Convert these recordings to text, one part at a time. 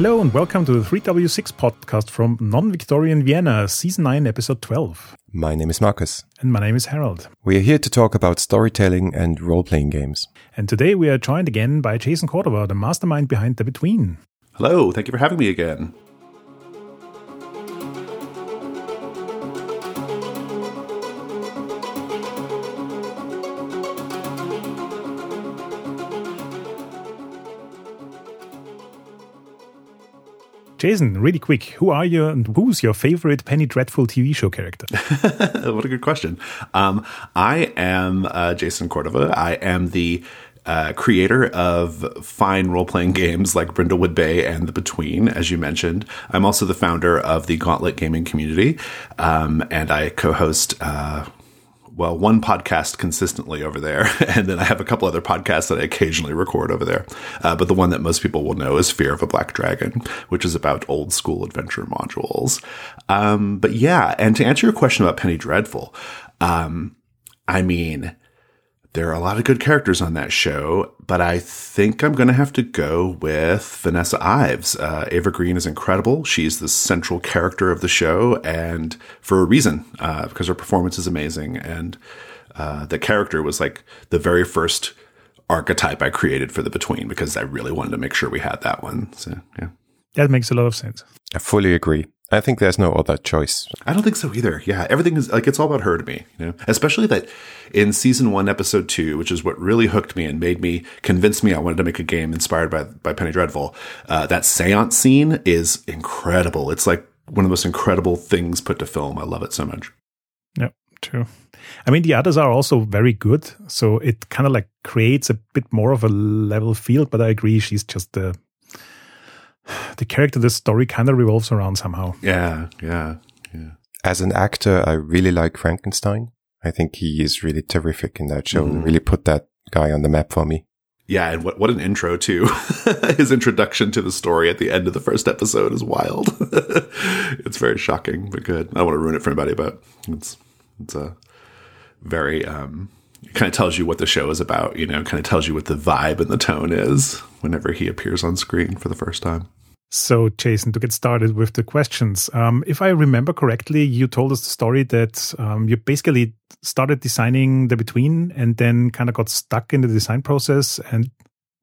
Hello and welcome to the 3W6 podcast from Non Victorian Vienna, Season 9, Episode 12. My name is Marcus. And my name is Harold. We are here to talk about storytelling and role playing games. And today we are joined again by Jason Cordova, the mastermind behind The Between. Hello, thank you for having me again. Jason, really quick, who are you and who's your favorite Penny Dreadful TV show character? what a good question. Um, I am uh, Jason Cordova. I am the uh, creator of fine role playing games like Brindlewood Bay and The Between, as you mentioned. I'm also the founder of the Gauntlet Gaming Community, um, and I co host. Uh, well, one podcast consistently over there, and then I have a couple other podcasts that I occasionally record over there. Uh, but the one that most people will know is Fear of a Black Dragon, which is about old school adventure modules. Um, but yeah, and to answer your question about Penny Dreadful, um, I mean, there are a lot of good characters on that show, but I think I'm going to have to go with Vanessa Ives. Uh, Eva Green is incredible. She's the central character of the show, and for a reason, uh, because her performance is amazing. And uh, the character was like the very first archetype I created for the Between because I really wanted to make sure we had that one. So, yeah. That makes a lot of sense. I fully agree. I think there's no other choice. I don't think so either. Yeah, everything is like it's all about her to me, you know. Especially that in season one, episode two, which is what really hooked me and made me convince me I wanted to make a game inspired by by Penny Dreadful. Uh, that séance scene is incredible. It's like one of the most incredible things put to film. I love it so much. Yep, true. I mean, the others are also very good, so it kind of like creates a bit more of a level field. But I agree, she's just the the character, the story kind of revolves around somehow. Yeah, yeah, yeah. As an actor, I really like Frankenstein. I think he is really terrific in that show. Mm. Really put that guy on the map for me. Yeah, and what what an intro too. His introduction to the story at the end of the first episode is wild. it's very shocking, but good. I don't want to ruin it for anybody, but it's it's a very um it kind of tells you what the show is about, you know, kind of tells you what the vibe and the tone is whenever he appears on screen for the first time. So, Jason, to get started with the questions, um, if I remember correctly, you told us the story that um, you basically started designing the between and then kind of got stuck in the design process and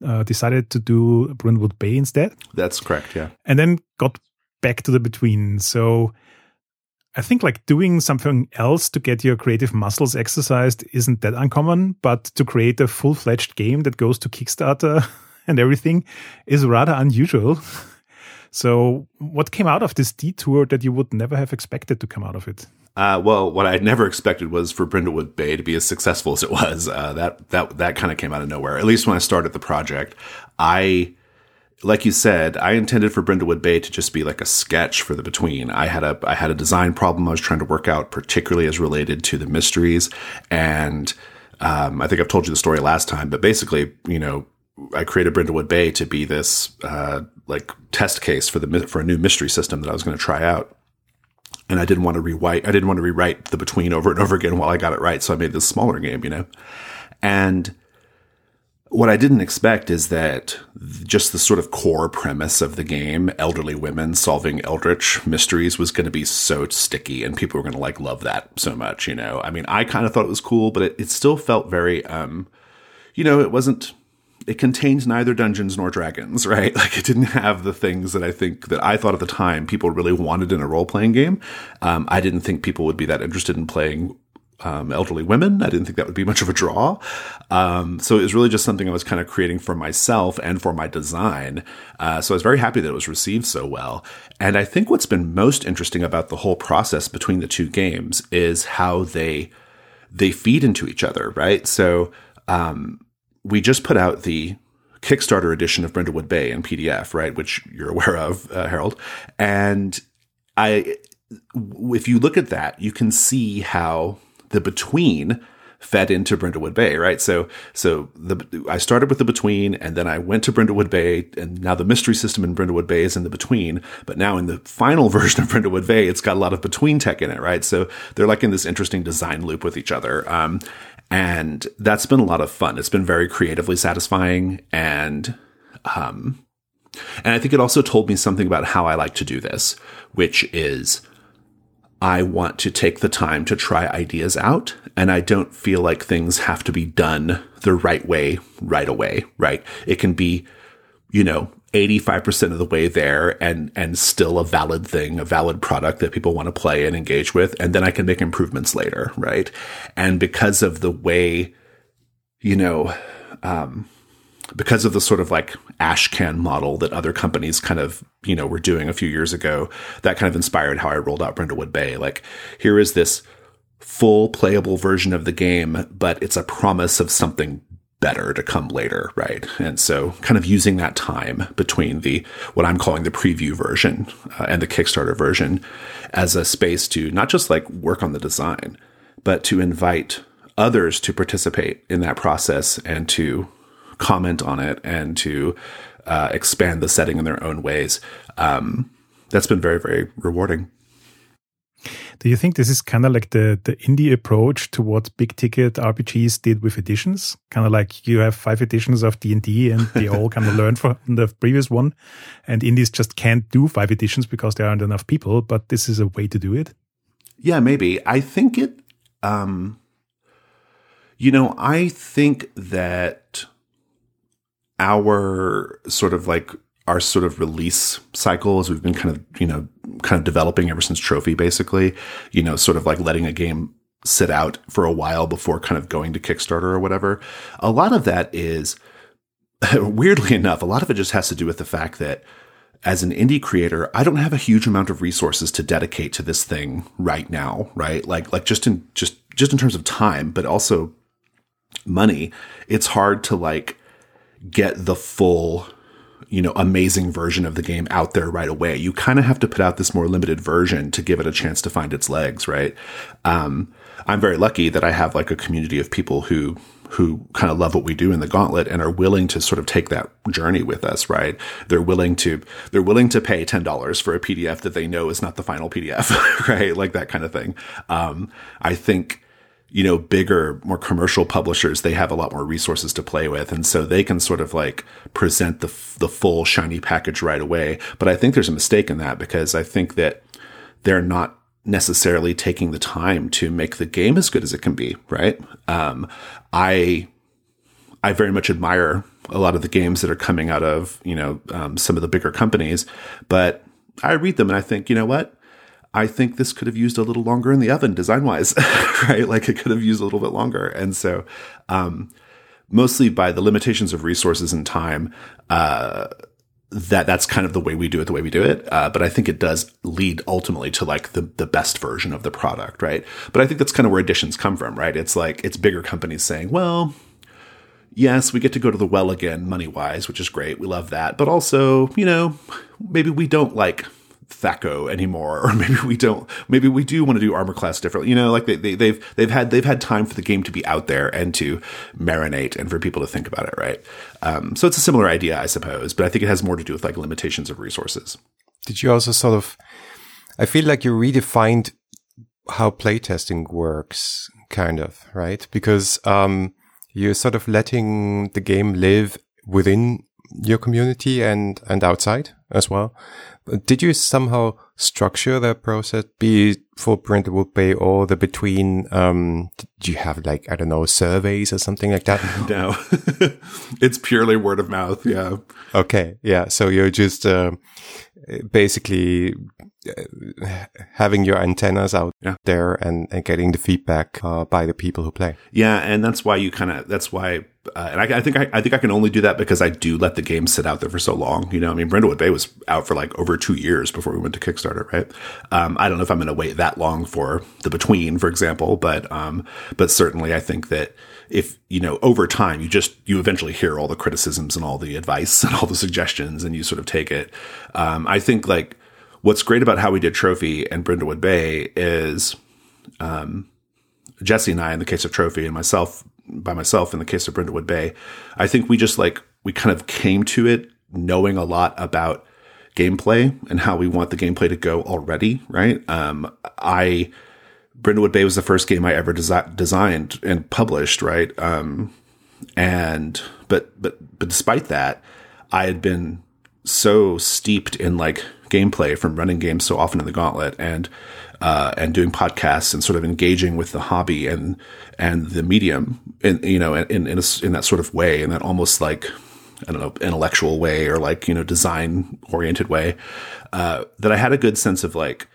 uh, decided to do Brindlewood Bay instead. That's correct, yeah. And then got back to the between. So, I think like doing something else to get your creative muscles exercised isn't that uncommon, but to create a full fledged game that goes to Kickstarter and everything is rather unusual. So, what came out of this detour that you would never have expected to come out of it? Uh, well, what I never expected was for Brindlewood Bay to be as successful as it was. Uh, that that that kind of came out of nowhere. At least when I started the project, I, like you said, I intended for Brindlewood Bay to just be like a sketch for the between. I had a I had a design problem I was trying to work out, particularly as related to the mysteries, and um, I think I've told you the story last time, but basically, you know, I created Brindlewood Bay to be this uh, like test case for the for a new mystery system that I was going to try out. And I didn't want to rewrite. I didn't want to rewrite the between over and over again while I got it right. So I made this smaller game, you know. And what I didn't expect is that just the sort of core premise of the game, elderly women solving eldritch mysteries, was going to be so sticky, and people were going to like love that so much. You know, I mean, I kind of thought it was cool, but it, it still felt very, um, you know, it wasn't it contained neither Dungeons nor Dragons, right? Like it didn't have the things that I think that I thought at the time people really wanted in a role playing game. Um, I didn't think people would be that interested in playing um, elderly women. I didn't think that would be much of a draw. Um, so it was really just something I was kind of creating for myself and for my design. Uh, so I was very happy that it was received so well. And I think what's been most interesting about the whole process between the two games is how they they feed into each other, right? So um, we just put out the Kickstarter edition of Brindlewood Bay in PDF, right, which you're aware of, uh, Harold. And I, if you look at that, you can see how the between fed into Brindlewood Bay, right? So, so the I started with the between, and then I went to Brindlewood Bay, and now the mystery system in Brindlewood Bay is in the between. But now in the final version of Brindlewood Bay, it's got a lot of between tech in it, right? So they're like in this interesting design loop with each other. Um, and that's been a lot of fun. It's been very creatively satisfying and, um, And I think it also told me something about how I like to do this, which is I want to take the time to try ideas out and I don't feel like things have to be done the right way right away, right? It can be, you know, 85% of the way there and, and still a valid thing, a valid product that people want to play and engage with. And then I can make improvements later, right? And because of the way, you know, um, because of the sort of like ashcan model that other companies kind of you know were doing a few years ago that kind of inspired how i rolled out brindlewood bay. Like here is this full playable version of the game but it's a promise of something better to come later right? And so kind of using that time between the what i'm calling the preview version uh, and the kickstarter version as a space to not just like work on the design but to invite others to participate in that process and to comment on it and to uh, expand the setting in their own ways. Um, that's been very, very rewarding. Do you think this is kind of like the, the indie approach to what big ticket RPGs did with editions? Kind of like you have five editions of D&D and they all kind of learn from the previous one. And indies just can't do five editions because there aren't enough people, but this is a way to do it. Yeah, maybe. I think it, um, you know, I think that our sort of like our sort of release cycle as we've been kind of, you know, kind of developing ever since Trophy, basically, you know, sort of like letting a game sit out for a while before kind of going to Kickstarter or whatever. A lot of that is, weirdly enough, a lot of it just has to do with the fact that as an indie creator, I don't have a huge amount of resources to dedicate to this thing right now, right? Like, like just in, just, just in terms of time, but also money. It's hard to like, get the full you know, amazing version of the game out there right away. You kind of have to put out this more limited version to give it a chance to find its legs, right? Um, I'm very lucky that I have like a community of people who who kind of love what we do in the gauntlet and are willing to sort of take that journey with us, right? They're willing to they're willing to pay ten dollars for a PDF that they know is not the final PDF, right? Like that kind of thing. Um, I think you know, bigger, more commercial publishers, they have a lot more resources to play with. And so they can sort of like present the, the full shiny package right away. But I think there's a mistake in that because I think that they're not necessarily taking the time to make the game as good as it can be. Right. Um, I, I very much admire a lot of the games that are coming out of, you know, um, some of the bigger companies, but I read them and I think, you know what? I think this could have used a little longer in the oven design wise, right? Like it could have used a little bit longer. And so, um, mostly by the limitations of resources and time, uh, that that's kind of the way we do it, the way we do it. Uh, but I think it does lead ultimately to like the, the best version of the product, right? But I think that's kind of where additions come from, right? It's like, it's bigger companies saying, well, yes, we get to go to the well again money wise, which is great. We love that. But also, you know, maybe we don't like THAC0 anymore, or maybe we don't. Maybe we do want to do armor class differently. You know, like they, they, they've they've had they've had time for the game to be out there and to marinate and for people to think about it, right? Um, so it's a similar idea, I suppose, but I think it has more to do with like limitations of resources. Did you also sort of? I feel like you redefined how playtesting works, kind of, right? Because um, you're sort of letting the game live within your community and and outside as well. Did you somehow structure that process, be it for Brindlewood Bay or the between? Um, did you have like I don't know surveys or something like that? no, it's purely word of mouth. Yeah. Okay. Yeah. So you're just uh, basically uh, having your antennas out yeah. there and, and getting the feedback uh, by the people who play. Yeah, and that's why you kind of that's why, uh, and I, I, think I, I, think I can only do that because I do let the game sit out there for so long. You know, I mean, Brindlewood Bay was out for like over two years before we went to Kickstarter, right? Um, I don't know if I'm going to wait that long for the Between, for example, but um, but certainly I think that if you know over time you just you eventually hear all the criticisms and all the advice and all the suggestions and you sort of take it um, i think like what's great about how we did trophy and brindlewood bay is um, jesse and i in the case of trophy and myself by myself in the case of brindlewood bay i think we just like we kind of came to it knowing a lot about gameplay and how we want the gameplay to go already right um, i Brindlewood Bay was the first game I ever desi- designed and published, right? Um, and but but but despite that, I had been so steeped in like gameplay from running games so often in the gauntlet and uh, and doing podcasts and sort of engaging with the hobby and and the medium in you know in in, a, in that sort of way in that almost like I don't know intellectual way or like you know design oriented way uh, that I had a good sense of like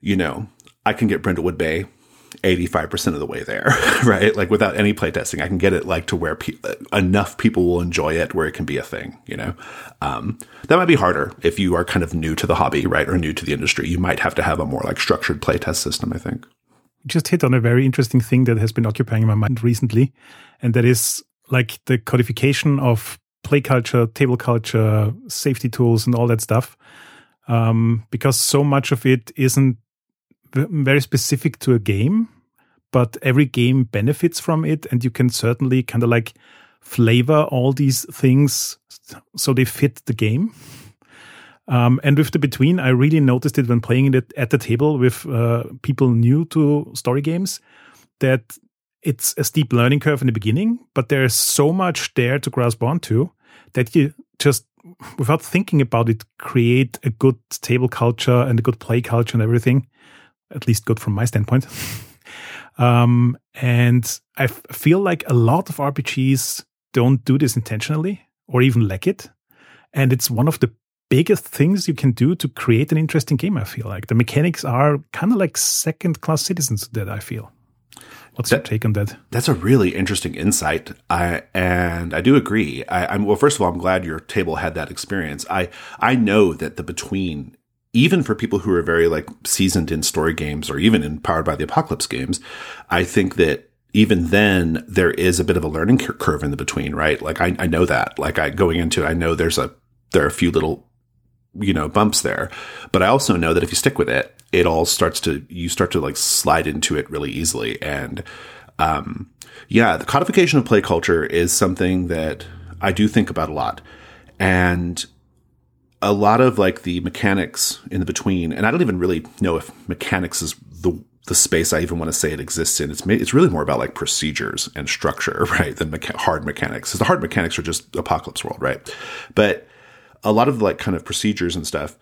you know I can get Brindlewood Bay 85% of the way there, right? Like without any playtesting, I can get it like to where pe- enough people will enjoy it where it can be a thing, you know? Um, that might be harder if you are kind of new to the hobby, right? Or new to the industry. You might have to have a more like structured playtest system, I think. Just hit on a very interesting thing that has been occupying my mind recently. And that is like the codification of play culture, table culture, safety tools, and all that stuff. Um, because so much of it isn't very specific to a game, but every game benefits from it, and you can certainly kind of like flavor all these things so they fit the game. Um, and with the between, I really noticed it when playing it at the table with uh, people new to story games that it's a steep learning curve in the beginning, but there's so much there to grasp onto that you just, without thinking about it, create a good table culture and a good play culture and everything at least good from my standpoint. um, and I f- feel like a lot of RPGs don't do this intentionally or even lack it. And it's one of the biggest things you can do to create an interesting game, I feel like. The mechanics are kind of like second class citizens that I feel. What's that, your take on that? That's a really interesting insight. I and I do agree. I, am well. First of all, I'm glad your table had that experience. I I know that the between even for people who are very like seasoned in story games or even in powered by the apocalypse games, I think that even then there is a bit of a learning curve in the between, right? Like I, I know that, like I going into, it, I know there's a, there are a few little, you know, bumps there, but I also know that if you stick with it, it all starts to, you start to like slide into it really easily. And, um, yeah, the codification of play culture is something that I do think about a lot. And a lot of like the mechanics in the between, and I don't even really know if mechanics is the the space I even want to say it exists in. It's it's really more about like procedures and structure, right, than mecha- hard mechanics. Because the hard mechanics are just apocalypse world, right? But a lot of like kind of procedures and stuff,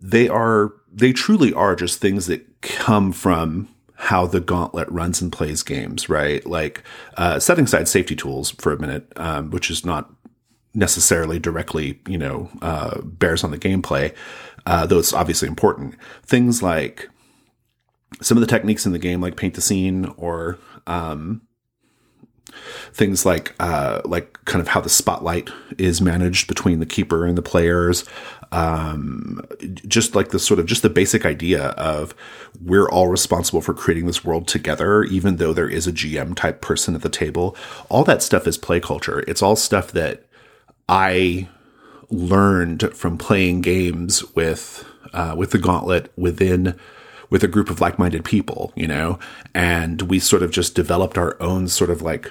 they are they truly are just things that come from how the gauntlet runs and plays games, right? Like uh, setting aside safety tools for a minute, um, which is not necessarily directly, you know, uh, bears on the gameplay, uh, though it's obviously important. Things like some of the techniques in the game, like paint the scene, or um, things like uh, like kind of how the spotlight is managed between the keeper and the players. Um, just like the sort of just the basic idea of we're all responsible for creating this world together, even though there is a GM type person at the table. All that stuff is play culture. It's all stuff that I learned from playing games with uh, with the Gauntlet within with a group of like-minded people, you know, and we sort of just developed our own sort of like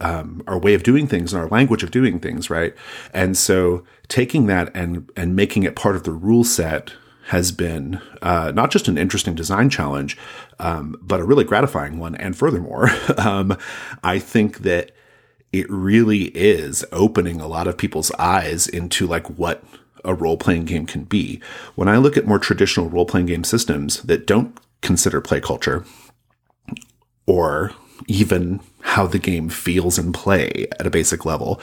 um, our way of doing things and our language of doing things, right? And so taking that and and making it part of the rule set has been uh, not just an interesting design challenge, um, but a really gratifying one. And furthermore, um, I think that it really is opening a lot of people's eyes into like what a role playing game can be. When I look at more traditional role playing game systems that don't consider play culture or even how the game feels in play at a basic level,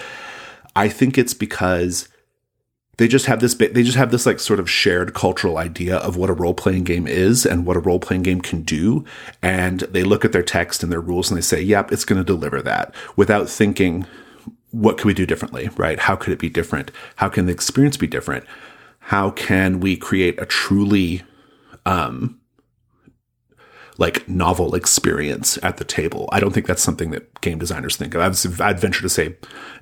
I think it's because they just have this they just have this like sort of shared cultural idea of what a role-playing game is and what a role-playing game can do. And they look at their text and their rules and they say yep it's going to deliver that without thinking what could we do differently? Right? How could it be different? How can the experience be different? How can we create a truly um, like novel experience at the table. I don't think that's something that game designers think of. I'd, venture to say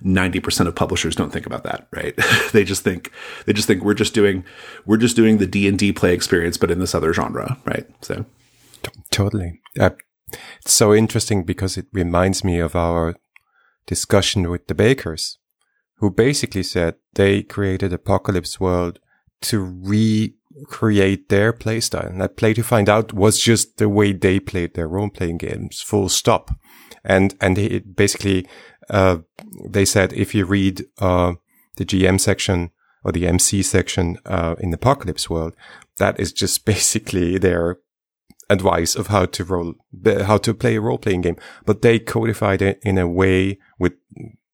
90% of publishers don't think about that, right? they just think, they just think we're just doing, we're just doing the D and D play experience, but in this other genre, right? So. Totally. Uh, it's so interesting because it reminds me of our discussion with the bakers who basically said they created Apocalypse World to re create their playstyle. And that play to find out was just the way they played their role playing games, full stop. And, and it basically, uh, they said if you read, uh, the GM section or the MC section uh, in the Apocalypse World, that is just basically their advice of how to roll, how to play a role playing game. But they codified it in a way with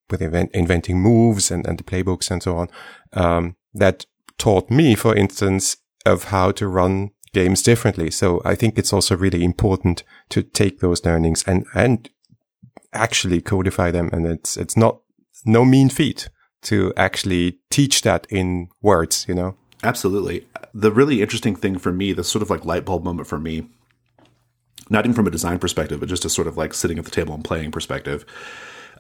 with invent, inventing moves and, and the playbooks and so on um, that taught me, for instance, of how to run games differently. So I think it's also really important to take those learnings and and actually codify them. And it's it's not no mean feat to actually teach that in words, you know? Absolutely. The really interesting thing for me, the sort of like light bulb moment for me, not even from a design perspective, but just a sort of like sitting at the table and playing perspective,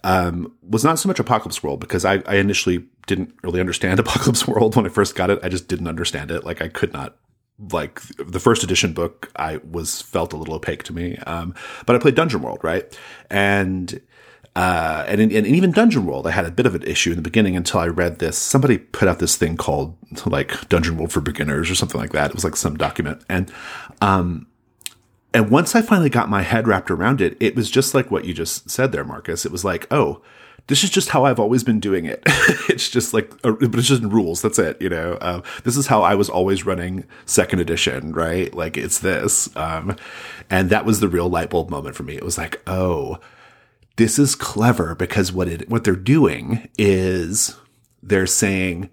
um, was not so much Apocalypse World because I, I initially didn't really understand Apocalypse World when I first got it. I just didn't understand it. Like I could not like the first edition book I was felt a little opaque to me. Um, but I played Dungeon World, right? And uh, and, in, and even Dungeon World, I had a bit of an issue in the beginning until I read this. Somebody put out this thing called like Dungeon World for Beginners or something like that. It was like some document, and um, and once I finally got my head wrapped around it, it was just like what you just said there, Marcus. It was like, oh, this is just how I've always been doing it. it's just like, but it's just rules. That's it. You know, uh, this is how I was always running second edition, right? Like it's this. Um, and that was the real light bulb moment for me. It was like, oh, this is clever because what it, what they're doing is they're saying,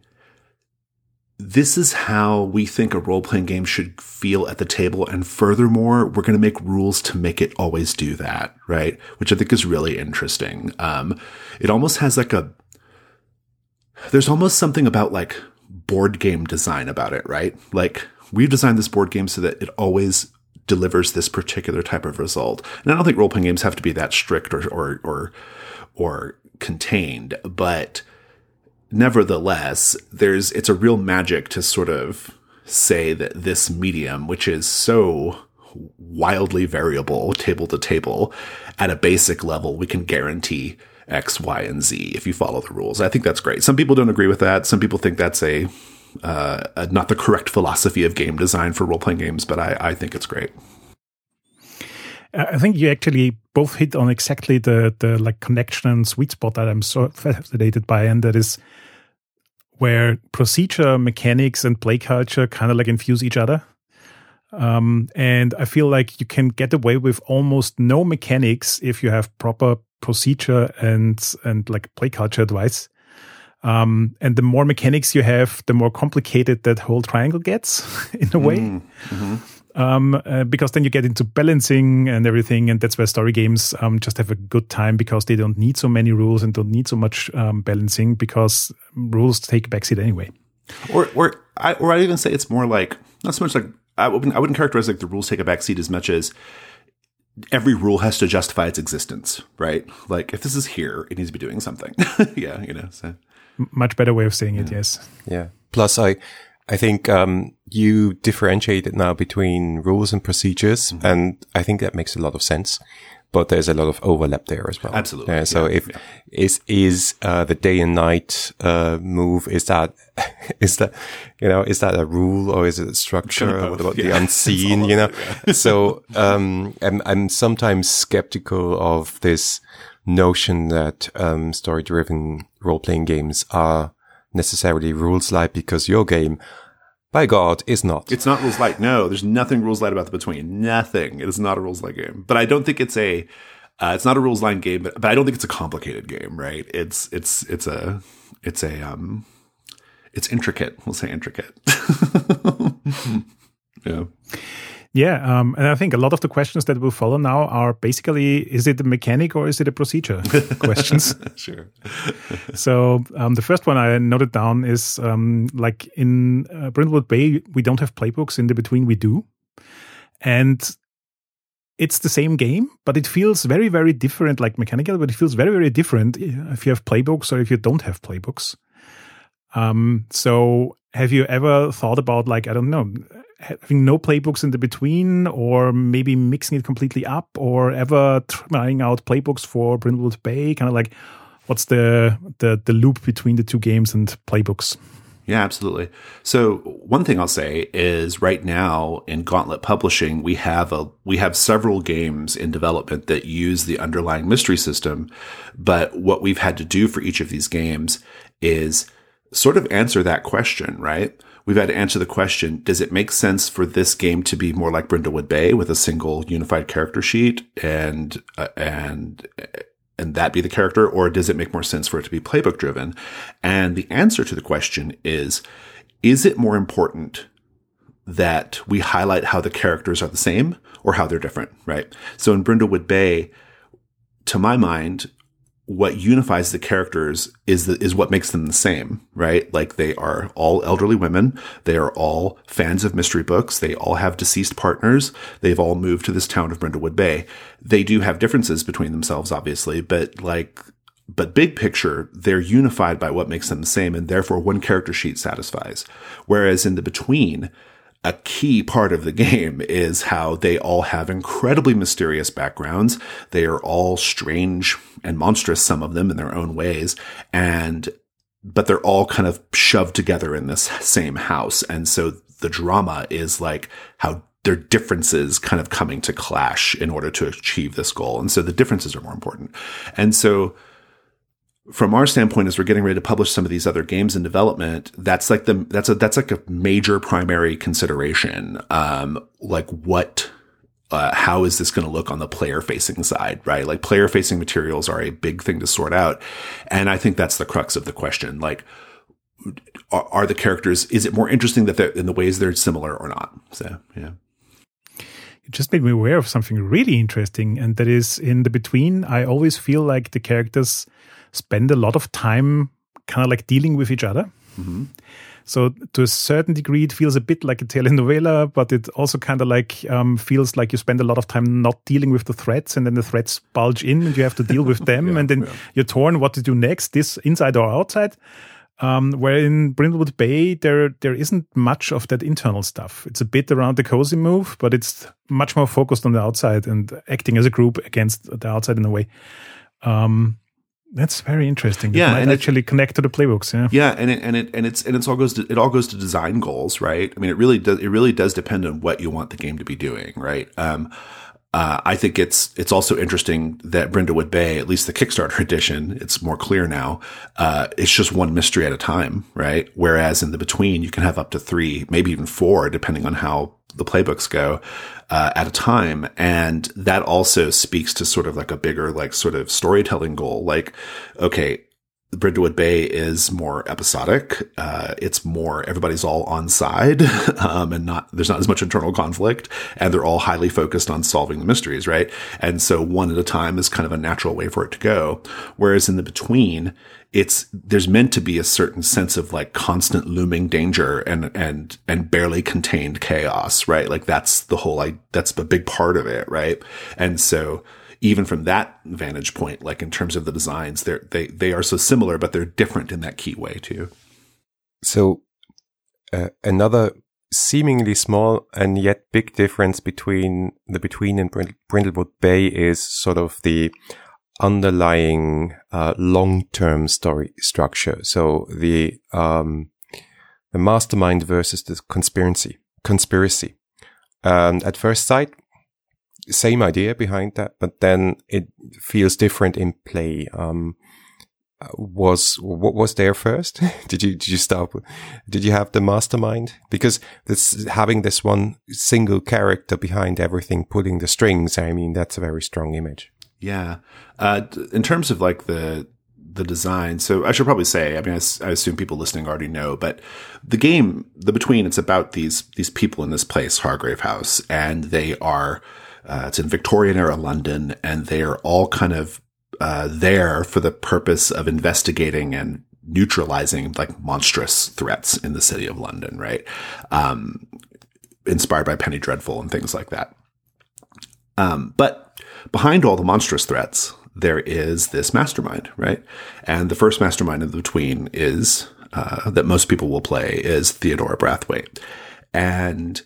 this is how we think a role playing game should feel at the table. And furthermore, we're going to make rules to make it always do that, right? Which I think is really interesting. Um, it almost has like a, there's almost something about like board game design about it, right? Like we've designed this board game so that it always delivers this particular type of result. And I don't think role playing games have to be that strict or, or, or, or contained, but nevertheless, there's, it's a real magic to sort of say that this medium, which is so wildly variable table to table at a basic level, we can guarantee X, Y, and Z if you follow the rules. I think that's great. Some people don't agree with that. Some people think that's a uh, not the correct philosophy of game design for role playing games, but I, I think it's great. I think you actually both hit on exactly the the like connection and sweet spot that I'm so fascinated by, and that is where procedure, mechanics, and play culture kind of like infuse each other. Um, and I feel like you can get away with almost no mechanics if you have proper procedure and and like play culture advice. Um, and the more mechanics you have, the more complicated that whole triangle gets in a way. Mm -hmm. Um, uh, because then you get into balancing and everything, and that's where story games um, just have a good time because they don't need so many rules and don't need so much um, balancing because rules take a backseat anyway. Or, or, I, or I even say it's more like not so much like I wouldn't, I wouldn't characterize like the rules take a backseat as much as every rule has to justify its existence, right? Like if this is here, it needs to be doing something. yeah, you know. So much better way of saying yeah. it. Yes. Yeah. Plus, I, I think um, you differentiate it now between rules and procedures, mm-hmm. and I think that makes a lot of sense. But there's a lot of overlap there as well. Absolutely. Yeah, so yeah, if is is uh, the day and night uh, move is that is that you know is that a rule or is it a structure? What about the unseen? you know. so um, I'm I'm sometimes skeptical of this notion that um, story driven role playing games are necessarily rules light because your game, by God, is not. It's not rules light. No, there's nothing rules light about the between. Nothing. It is not a rules light game. But I don't think it's a. Uh, it's not a rules line game, but, but I don't think it's a complicated game, right? It's it's it's a it's a um it's intricate. We'll say intricate. yeah. Yeah, um, and I think a lot of the questions that will follow now are basically: is it a mechanic or is it a procedure? questions. sure. so um, the first one I noted down is um, like in uh, Brindlewood Bay, we don't have playbooks. In the between, we do, and it's the same game, but it feels very, very different. Like mechanical, but it feels very, very different if you have playbooks or if you don't have playbooks. Um, so have you ever thought about like I don't know having no playbooks in the between, or maybe mixing it completely up, or ever trying out playbooks for Brindlewood Bay? Kind of like, what's the, the the loop between the two games and playbooks? Yeah, absolutely. So one thing I'll say is right now in Gauntlet Publishing, we have a we have several games in development that use the underlying mystery system, but what we've had to do for each of these games is sort of answer that question, right? We've had to answer the question, does it make sense for this game to be more like Brindlewood Bay with a single unified character sheet and, uh, and, and that be the character, or does it make more sense for it to be playbook driven? And the answer to the question is, is it more important that we highlight how the characters are the same or how they're different, right? So in Brindlewood Bay, to my mind, what unifies the characters is the, is what makes them the same, right? Like they are all elderly women. They are all fans of mystery books. They all have deceased partners. They've all moved to this town of Brindlewood Bay. They do have differences between themselves, obviously, but like, but big picture, they're unified by what makes them the same. And therefore one character sheet satisfies. Whereas in the between, a key part of the game is how they all have incredibly mysterious backgrounds. They are all strange and monstrous, some of them in their own ways. And, but they're all kind of shoved together in this same house. And so the drama is like how their differences kind of coming to clash in order to achieve this goal. And so the differences are more important. And so, from our standpoint, as we're getting ready to publish some of these other games in development, that's like the that's a that's like a major primary consideration. Um, like what, uh, how is this going to look on the player facing side, right? Like player facing materials are a big thing to sort out, and I think that's the crux of the question. Like, are, are the characters? Is it more interesting that they're in the ways they're similar or not? So, yeah. It just made me aware of something really interesting, and that is in the between. I always feel like the characters spend a lot of time kind of like dealing with each other. Mm-hmm. So to a certain degree, it feels a bit like a telenovela, but it also kind of like um, feels like you spend a lot of time not dealing with the threats, and then the threats bulge in, and you have to deal with them, yeah, and then yeah. you're torn what to do next, this inside or outside. Um, where in Brindlewood Bay, there there isn't much of that internal stuff. It's a bit around the cozy move, but it's much more focused on the outside and acting as a group against the outside in a way. Um, that's very interesting. That yeah, and actually it, connect to the playbooks. Yeah, yeah, and it, and it and it's and it's all goes to it all goes to design goals, right? I mean, it really does. It really does depend on what you want the game to be doing, right? Um, uh, I think it's it's also interesting that Brindlewood Bay, at least the Kickstarter edition, it's more clear now. Uh, it's just one mystery at a time, right? Whereas in the between, you can have up to three, maybe even four, depending on how the playbooks go uh, at a time. And that also speaks to sort of like a bigger, like sort of storytelling goal. Like, okay, Brindlewood Bay is more episodic. Uh, it's more everybody's all on side, um, and not there's not as much internal conflict, and they're all highly focused on solving the mysteries, right? And so one at a time is kind of a natural way for it to go. Whereas in the between, it's there's meant to be a certain sense of like constant looming danger and and and barely contained chaos, right? Like that's the whole like that's a big part of it, right? And so even from that vantage point, like in terms of the designs, they're they they are so similar, but they're different in that key way too. So uh, another seemingly small and yet big difference between the between and Brindlewood Bay is sort of the underlying uh, long-term story structure. So the um, the mastermind versus the conspiracy. Conspiracy. Um, at first sight, same idea behind that, but then it feels different in play. Um, was what was there first? did you did you start? Did you have the mastermind? Because this having this one single character behind everything, pulling the strings. I mean, that's a very strong image. Yeah. Uh, in terms of like the the design, so I should probably say, I mean, I, I, assume people listening already know, but the game, the between, it's about these these people in this place, Hargrave House, and they are. Uh, it's in Victorian era London, and they are all kind of uh, there for the purpose of investigating and neutralizing like monstrous threats in the city of London, right? Um, inspired by Penny Dreadful and things like that. Um, but behind all the monstrous threats, there is this mastermind, right? And the first mastermind in the between is uh, that most people will play is Theodora Brathwaite. And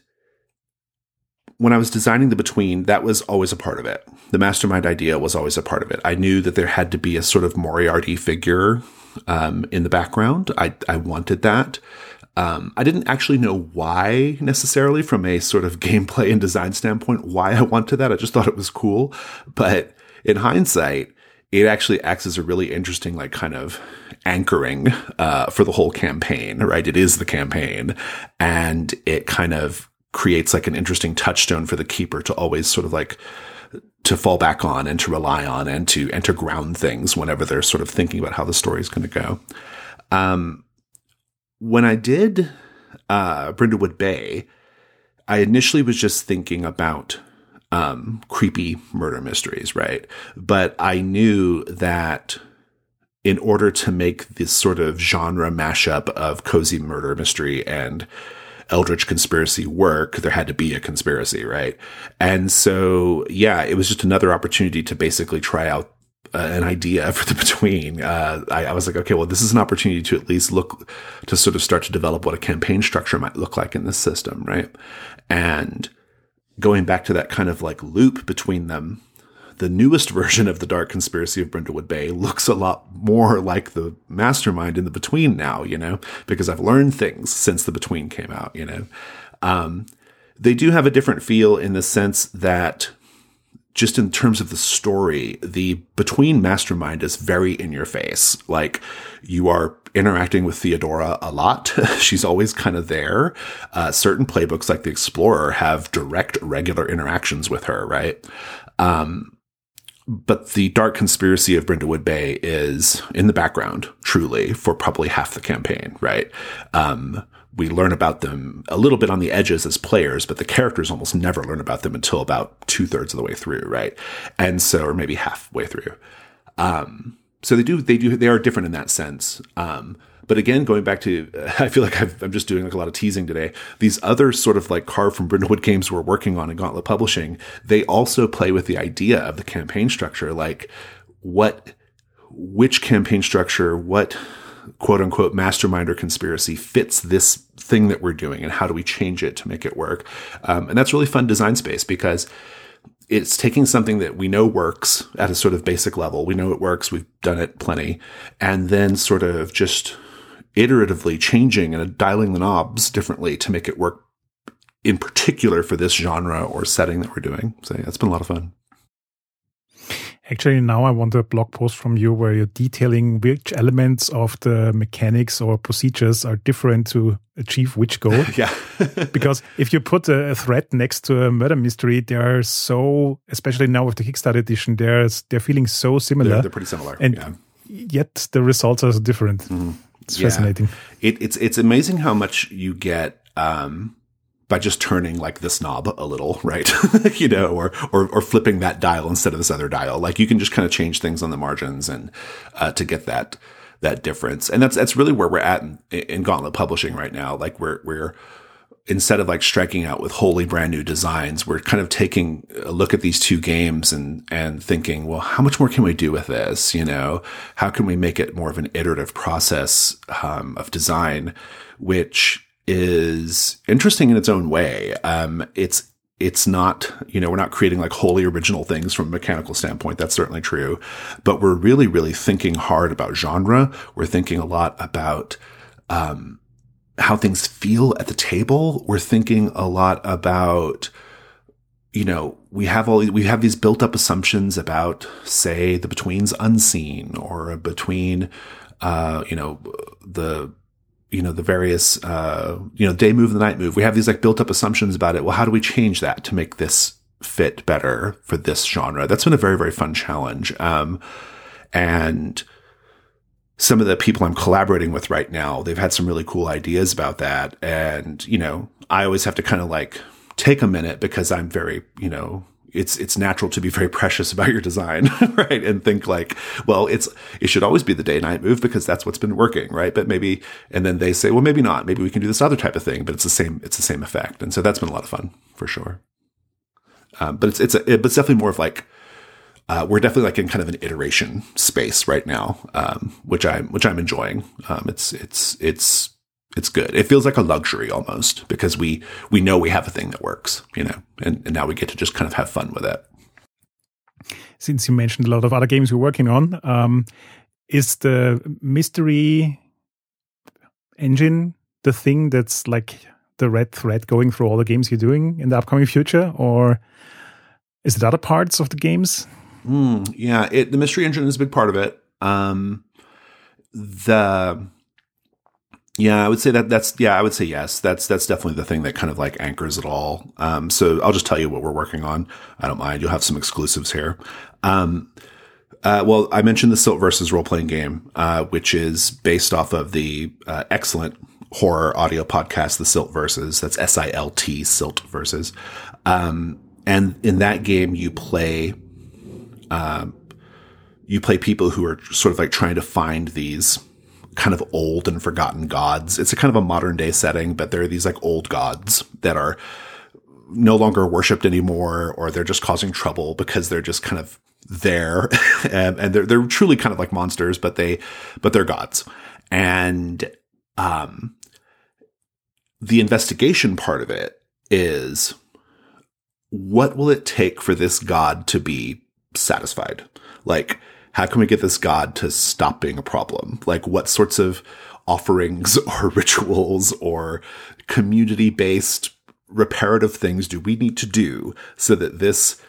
when I was designing the between, that was always a part of it. The mastermind idea was always a part of it. I knew that there had to be a sort of Moriarty figure um, in the background. I, I wanted that. Um, I didn't actually know why necessarily from a sort of gameplay and design standpoint, why I wanted that. I just thought it was cool. But in hindsight, it actually acts as a really interesting, like kind of anchoring uh, for the whole campaign, right? It is the campaign, and it kind of creates like an interesting touchstone for the keeper to always sort of like to fall back on and to rely on and to and to ground things whenever they're sort of thinking about how the story is going to go. Um, when I did uh, Brindlewood Bay, I initially was just thinking about um, creepy murder mysteries, right? But I knew that in order to make this sort of genre mashup of cozy murder mystery and Eldritch conspiracy work, there had to be a conspiracy, right? And so, yeah, it was just another opportunity to basically try out an idea for the between. Uh, I, I, was like, okay, well, this is an opportunity to at least look to sort of start to develop what a campaign structure might look like in this system, right? And going back to that kind of like loop between them, the newest version of the Dark Conspiracy of Brindlewood Bay looks a lot more like the mastermind in the Between now, you know, because I've learned things since the Between came out, you know. Um, they do have a different feel in the sense that just in terms of the story, the between mastermind is very in your face. Like you are interacting with Theodora a lot. She's always kind of there. Uh, certain playbooks like the Explorer have direct, regular interactions with her, right? Um, but the dark conspiracy of Brindlewood Bay is in the background, truly, for probably half the campaign, right? Um, we learn about them a little bit on the edges as players, but the characters almost never learn about them until about two thirds of the way through, right? And so, or maybe halfway through. Um, so they do, they do, they are different in that sense. Um, but again, going back to, I feel like i am just doing like a lot of teasing today. These other sort of like carved from Brindlewood games we're working on in Gauntlet Publishing, they also play with the idea of the campaign structure, like what, which campaign structure, what quote unquote mastermind or conspiracy fits this thing that we're doing and how do we change it to make it work. Um, and that's really fun design space because it's taking something that we know works at a sort of basic level. We know it works. We've done it plenty. And then sort of just iteratively changing and dialing the knobs differently to make it work in particular for this genre or setting that we're doing. So yeah, it's been a lot of fun. Actually, now I want a blog post from you where you're detailing which elements of the mechanics or procedures are different to achieve which goal. yeah. because if you put a, threat next to a murder mystery, they are so, especially now with the Kickstarter edition, they're, they're feeling so similar. They're, they're pretty similar. And yeah. yet the results are different. Mm-hmm. It's yeah. fascinating. It, it's it's amazing how much you get um, by just turning like this knob a little, right? you know, or, or or flipping that dial instead of this other dial. Like you can just kind of change things on the margins and uh, to get that that difference. And that's that's really where we're at in, in Gauntlet Publishing right now. Like we're we're instead of like striking out with wholly brand new designs, we're kind of taking a look at these two games and, and thinking, well, how much more can we do with this? You know, how can we make it more of an iterative process, um, of design, which is interesting in its own way. Um, it's, it's not, you know, we're not creating like wholly original things from a mechanical standpoint. That's certainly true. But we're really, really thinking hard about genre. We're thinking a lot about, um, how things feel at the table. We're thinking a lot about, you know, we have all, we have these built up assumptions about, say, the between's unseen or between, uh, you know, the, you know, the various, uh, you know, day move, and the night move. We have these like built up assumptions about it. Well, how do we change that to make this fit better for this genre? That's been a very, very fun challenge. Um, and, some of the people I'm collaborating with right now, they've had some really cool ideas about that. And, you know, I always have to kind of like take a minute because I'm very, you know, it's, it's natural to be very precious about your design, right? And think like, well, it's, it should always be the day night move because that's what's been working, right? But maybe, and then they say, well, maybe not. Maybe we can do this other type of thing, but it's the same, it's the same effect. And so that's been a lot of fun for sure. Um, but it's, it's, a, it, but it's definitely more of like, uh, we're definitely like in kind of an iteration space right now, um, which I'm which I'm enjoying. Um, it's it's it's it's good. It feels like a luxury almost because we we know we have a thing that works, you know, and, and now we get to just kind of have fun with it. Since you mentioned a lot of other games you're working on, um, is the mystery engine the thing that's like the red thread going through all the games you're doing in the upcoming future, or is it other parts of the games? Mm, yeah, it, the mystery engine is a big part of it. Um, the yeah, I would say that that's yeah, I would say yes. That's that's definitely the thing that kind of like anchors it all. Um, so I'll just tell you what we're working on. I don't mind. You'll have some exclusives here. Um, uh, well, I mentioned the Silt Verses role playing game, uh, which is based off of the uh, excellent horror audio podcast, The Silt Verses. That's S I L T Silt Verses. Um, and in that game, you play, um, you play people who are sort of like trying to find these kind of old and forgotten gods. It's a kind of a modern day setting, but there are these like old gods that are no longer worshipped anymore, or they're just causing trouble because they're just kind of there, and, and, they're they're truly kind of like monsters, but they but they're gods, and um, the investigation part of it is what will it take for this god to be satisfied? Like how can we get this god to stop being a problem? Like what sorts of offerings or rituals or community based reparative things do we need to do so that this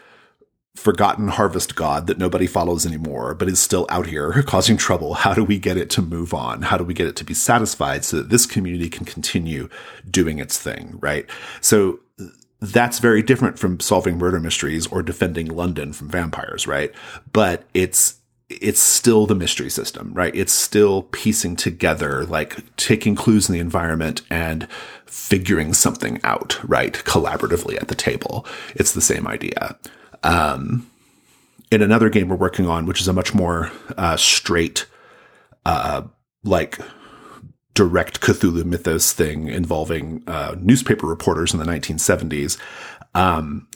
forgotten harvest god that nobody follows anymore, but is still out here causing trouble. How do we get it to move on? How do we get it to be satisfied so that this community can continue doing its thing? Right. So that's very different from solving murder mysteries or defending London from vampires. Right. But it's, it's still the mystery system, right? It's still piecing together, like taking clues in the environment and figuring something out, right? Collaboratively at the table. It's the same idea. Um, in another game we're working on, which is a much more uh, straight, uh, like direct Cthulhu mythos thing involving uh, newspaper reporters in the 1970s. Um,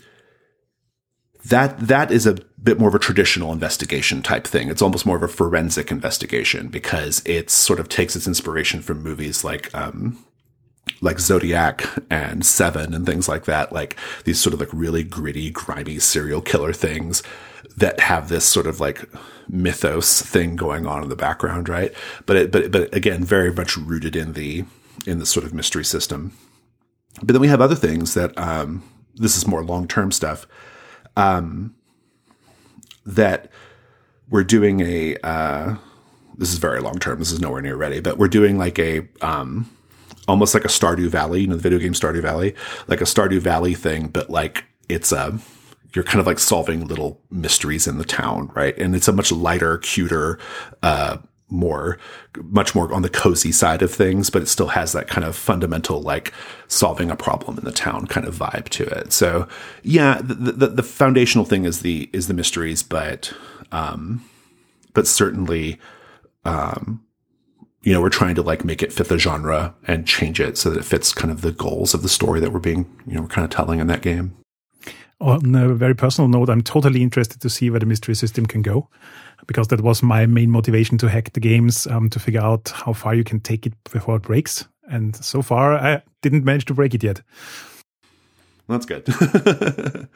that that is a bit more of a traditional investigation type thing. It's almost more of a forensic investigation because it sort of takes its inspiration from movies like um, like Zodiac and Seven and things like that, like these sort of like really gritty, grimy serial killer things that have this sort of like mythos thing going on in the background, right? But it, but but again, very much rooted in the in the sort of mystery system. But then we have other things that um, this is more long term stuff um, that we're doing a. Uh, this is very long term. This is nowhere near ready, but we're doing like a um, almost like a Stardew Valley, you know, the video game Stardew Valley, like a Stardew Valley thing, but like it's a you're kind of like solving little mysteries in the town, right? And it's a much lighter, cuter, uh, more, much more on the cozy side of things, but it still has that kind of fundamental, like solving a problem in the town kind of vibe to it. So yeah, the, the, the foundational thing is the, is the mysteries, but, um, but certainly, um, you know, we're trying to like make it fit the genre and change it so that it fits kind of the goals of the story that we're being, you know, we're kind of telling in that game. On a very personal note, I'm totally interested to see where the mystery system can go because that was my main motivation to hack the games um, to figure out how far you can take it before it breaks. And so far, I didn't manage to break it yet. That's good.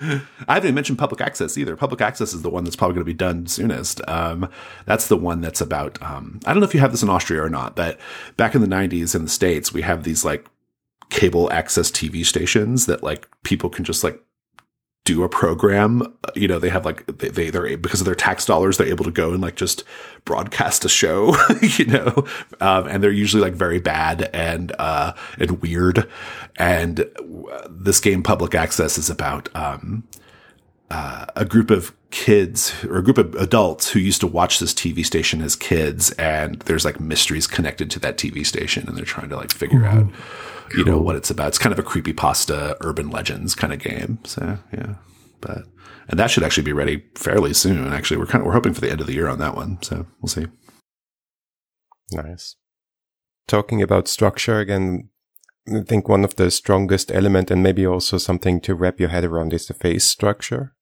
I haven't mentioned public access either. Public access is the one that's probably going to be done soonest. Um, that's the one that's about. Um, I don't know if you have this in Austria or not, but back in the '90s in the states, we have these like cable access TV stations that like people can just like do a program. You know, they have like they, they they're because of their tax dollars, they're able to go and like just broadcast a show. you know, um, and they're usually like very bad and uh, and weird. And this game, Public Access, is about um, uh, a group of kids or a group of adults who used to watch this TV station as kids, and there's like mysteries connected to that TV station, and they're trying to like figure Ooh. out you know what it's about. It's kind of a creepy pasta urban legends kind of game. So yeah, but and that should actually be ready fairly soon. Actually, we're kind of we're hoping for the end of the year on that one. So we'll see. Nice. Talking about structure again, I think one of the strongest element and maybe also something to wrap your head around is the phase structure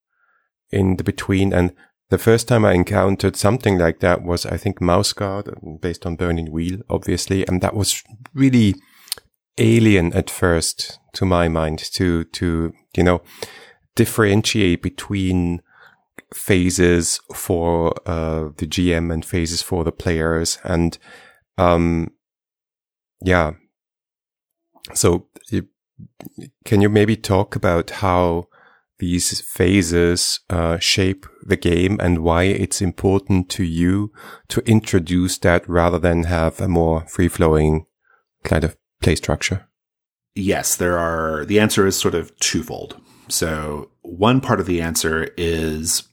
in the between. And the first time I encountered something like that was, I think, Mouse Guard, based on Burning Wheel, obviously. And that was really alien at first to my mind to, to, you know, differentiate between phases for, uh, the GM and phases for the players. And, um, yeah. So can you maybe talk about how these phases uh, shape the game and why it's important to you to introduce that rather than have a more free flowing kind of play structure? Yes, there are. The answer is sort of twofold. So one part of the answer is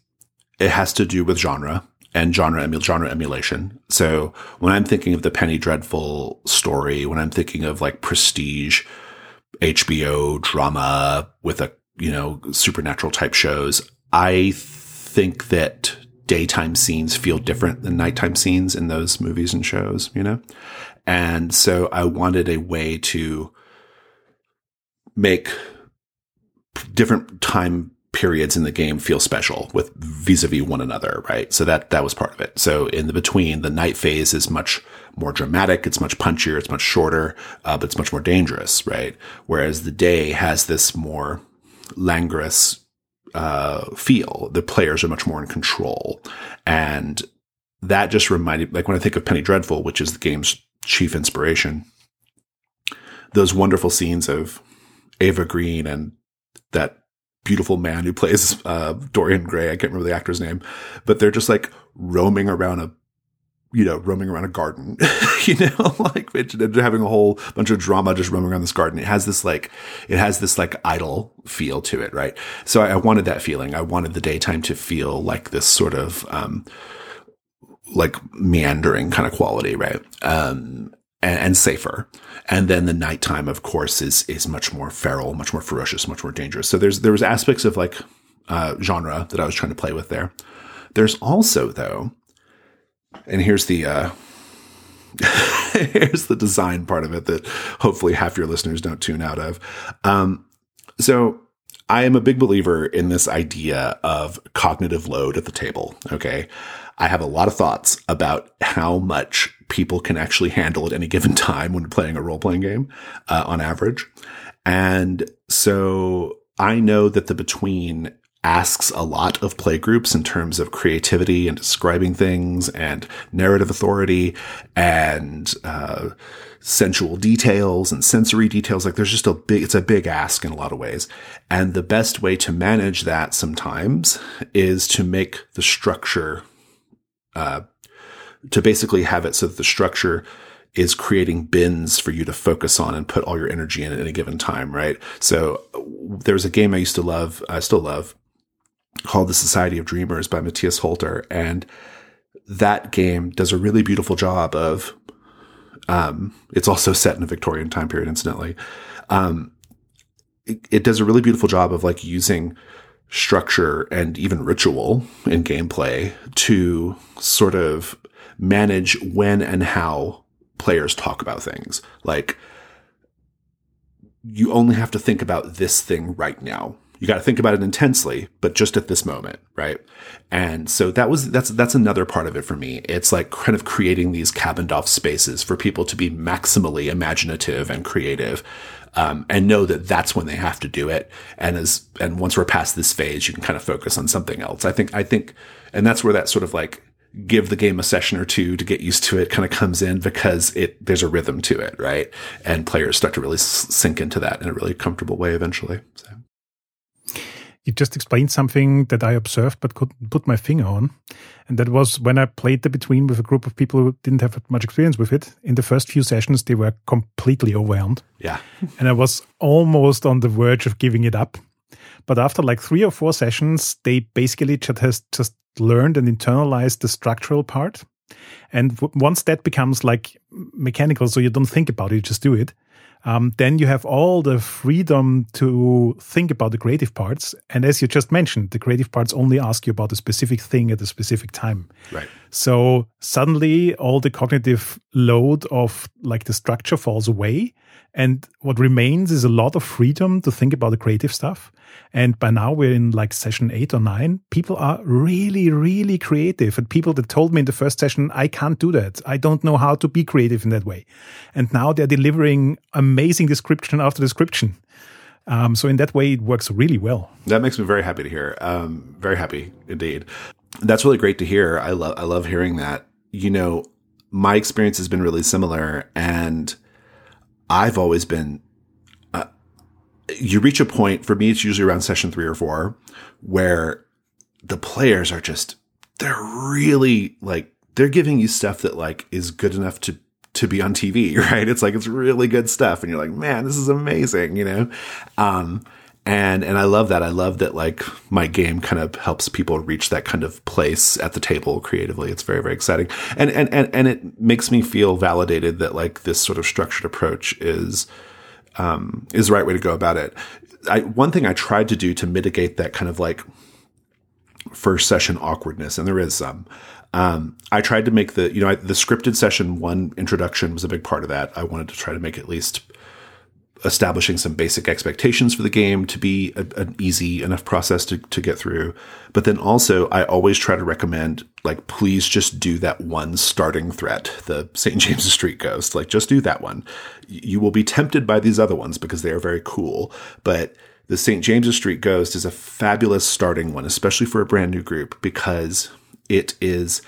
it has to do with genre and genre genre emulation. So when I'm thinking of the Penny Dreadful story, when I'm thinking of like prestige HBO drama with a you know supernatural type shows, I think that daytime scenes feel different than nighttime scenes in those movies and shows, you know? And so I wanted a way to make different time periods in the game feel special with vis-a-vis one another, right? So that, that was part of it. So in the between, the night phase is much more dramatic. It's much punchier. It's much shorter, uh, but it's much more dangerous, right? Whereas the day has this more languorous, uh, feel. The players are much more in control. And that just reminded, like when I think of Penny Dreadful, which is the game's chief inspiration, those wonderful scenes of Eva Green and that beautiful man who plays uh, Dorian Gray. I can't remember the actor's name, but they're just like roaming around a, you know, roaming around a garden, you know, like having a whole bunch of drama just roaming around this garden. It has this like, it has this like idle feel to it, right? So I, I wanted that feeling. I wanted the daytime to feel like this sort of, um, like meandering kind of quality, right? Um, and, and safer. And then the nighttime, of course, is is much more feral, much more ferocious, much more dangerous. So there's there was aspects of like uh, genre that I was trying to play with there. There's also though, and here's the uh, here's the design part of it that hopefully half your listeners don't tune out of. Um, so I am a big believer in this idea of cognitive load at the table. Okay. I have a lot of thoughts about how much people can actually handle at any given time when playing a role playing game uh, on average. And so I know that the between asks a lot of play groups in terms of creativity and describing things and narrative authority and uh, sensual details and sensory details. Like there's just a big, it's a big ask in a lot of ways. And the best way to manage that sometimes is to make the structure uh, to basically have it so that the structure is creating bins for you to focus on and put all your energy in at any given time, right? So there was a game I used to love, I still love, called The Society of Dreamers by Matthijs Holter. And that game does a really beautiful job of, um, it's also set in a Victorian time period, incidentally. Um, it, it does a really beautiful job of like using structure and even ritual in gameplay to sort of manage when and how players talk about things. Like, you only have to think about this thing right now. You got to think about it intensely, but just at this moment, right? And so that was that's that's another part of it for me. It's like kind of creating these cabined off spaces for people to be maximally imaginative and creative um, and know that that's when they have to do it. And as and once we're past this phase, you can kind of focus on something else. I think I think, and that's where that sort of like give the game a session or two to get used to it kind of comes in because it there's a rhythm to it, right? And players start to really sink into that in a really comfortable way eventually. So. You just explained something that I observed but couldn't put my finger on. And that was when I played the Between with a group of people who didn't have much experience with it. In the first few sessions, they were completely overwhelmed. Yeah. and I was almost on the verge of giving it up. But after like three or four sessions, they basically just has just learned and internalized the structural part. And once that becomes like mechanical, so you don't think about it, you just do it, um, then you have all the freedom to think about the creative parts. And as you just mentioned, the creative parts only ask you about a specific thing at a specific time. Right. So suddenly all the cognitive load of like the structure falls away. And what remains is a lot of freedom to think about the creative stuff. And by now we're in like session eight or nine. People are really, really creative. And people that told me in the first session, I can't do that. I don't know how to be creative in that way. And now they're delivering amazing description after description. Um, so in that way, it works really well. That makes me very happy to hear. Um, very happy indeed. That's really great to hear. I love I love hearing that. You know, my experience has been really similar, and I've always been you reach a point for me, it's usually around session three or four where the players are just, they're really like, they're giving you stuff that like is good enough to to be on TV, right? It's like it's really good stuff, and you're like, man, this is amazing, you know. Um, and and I love that. I love that like my game kind of helps people reach that kind of place at the table creatively. It's very very exciting, and and and and it makes me feel validated that like this sort of structured approach is um, is the right way to go about it. I, one thing I tried to do to mitigate that kind of like first session awkwardness, and there is some. Um, I tried to make the, you know, I, the scripted session one introduction was a big part of that. I wanted to try to make at least establishing some basic expectations for the game to be a, an easy enough process to, to get through. But then also, I always try to recommend, like, please just do that one starting threat, the St. James's Street Ghost. Like, just do that one. You will be tempted by these other ones because they are very cool. But the St. James's Street Ghost is a fabulous starting one, especially for a brand new group, because it is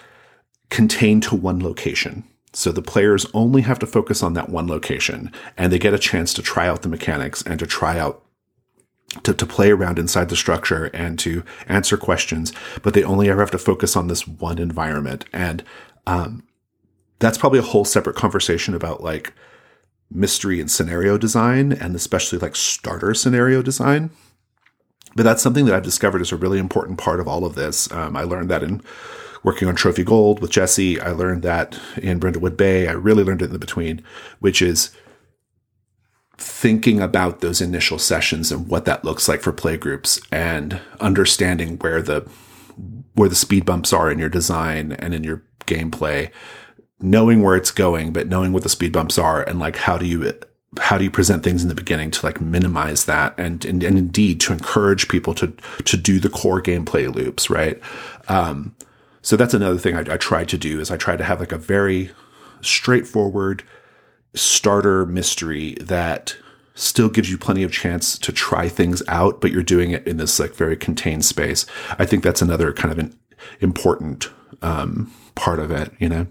contained to one location. So the players only have to focus on that one location and they get a chance to try out the mechanics and to try out to, to play around inside the structure and to answer questions, but they only ever have to focus on this one environment. And um, that's probably a whole separate conversation about like mystery and scenario design and especially like starter scenario design. But that's something that I've discovered is a really important part of all of this. Um, I learned that in working on Trophy Gold with Jesse. I learned that in Brindlewood Bay. I really learned it in the between, which is thinking about those initial sessions and what that looks like for play groups and understanding where the where the speed bumps are in your design and in your gameplay knowing where it's going but knowing what the speed bumps are and like how do you how do you present things in the beginning to like minimize that and and, and indeed to encourage people to to do the core gameplay loops right um so that's another thing I, I tried to do is I tried to have like a very straightforward starter mystery that still gives you plenty of chance to try things out, but you're doing it in this like very contained space. I think that's another kind of an important um, part of it, you know.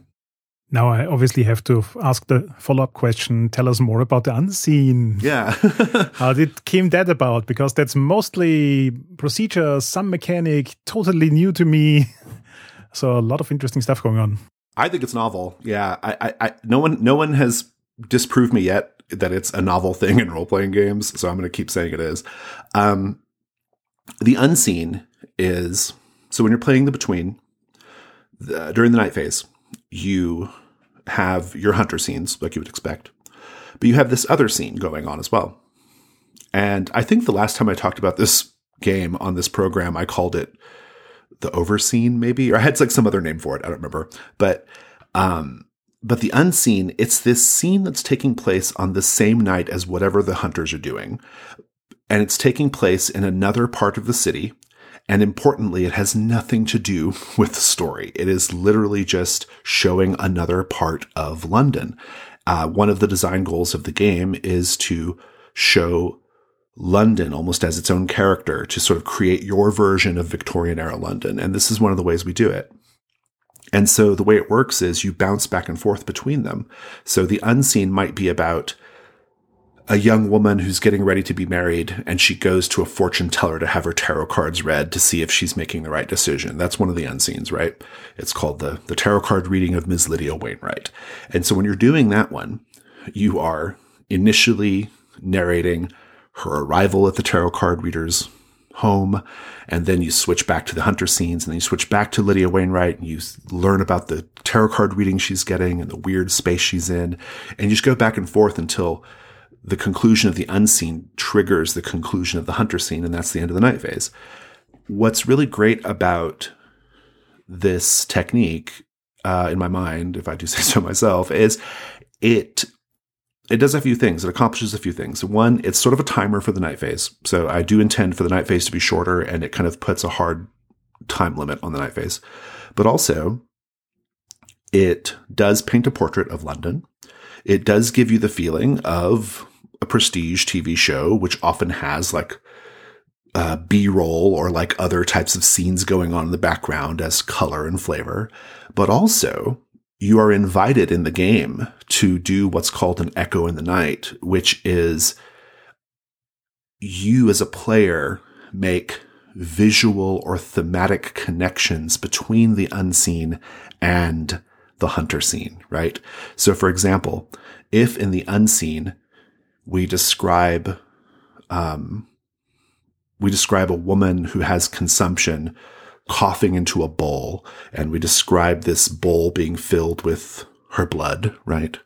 Now I obviously have to ask the follow-up question. Tell us more about the unseen. Yeah. How did came that about? Because that's mostly procedure, some mechanic, totally new to me. So a lot of interesting stuff going on. I think it's novel. Yeah, I, I, I no one, no one has disproved me yet that it's a novel thing in role playing games. So I'm going to keep saying it is. Um, the unseen is so when you're playing the between the, during the night phase, you have your hunter scenes like you would expect, but you have this other scene going on as well. And I think the last time I talked about this game on this program, I called it the overseen maybe or had like some other name for it I don't remember but um but the unseen it's this scene that's taking place on the same night as whatever the hunters are doing and it's taking place in another part of the city and importantly, it has nothing to do with the story. It is literally just showing another part of London. Uh, one of the design goals of the game is to show London almost as its own character to sort of create your version of Victorian era London. And this is one of the ways we do it. And so the way it works is you bounce back and forth between them. So the unseen might be about a young woman who's getting ready to be married and she goes to a fortune teller to have her tarot cards read to see if she's making the right decision. That's one of the unseens, right? It's called the, the tarot card reading of Ms. Lydia Wainwright. And so when you're doing that one, you are initially narrating her arrival at the tarot card reader's home, and then you switch back to the hunter scenes, and then you switch back to Lydia Wainwright, and you learn about the tarot card reading she's getting and the weird space she's in, and you just go back and forth until the conclusion of the unseen triggers the conclusion of the hunter scene, and that's the end of the night phase. What's really great about this technique, uh, in my mind, if I do say so myself, is it it does a few things. It accomplishes a few things. One, it's sort of a timer for the night phase. So I do intend for the night phase to be shorter and it kind of puts a hard time limit on the night phase. But also, it does paint a portrait of London. It does give you the feeling of a prestige TV show, which often has like uh, B roll or like other types of scenes going on in the background as color and flavor. But also, you are invited in the game to do what's called an echo in the night, which is you as a player make visual or thematic connections between the unseen and the hunter scene, right? So for example, if in the unseen we describe, um, we describe a woman who has consumption coughing into a bowl and we describe this bowl being filled with her blood, right?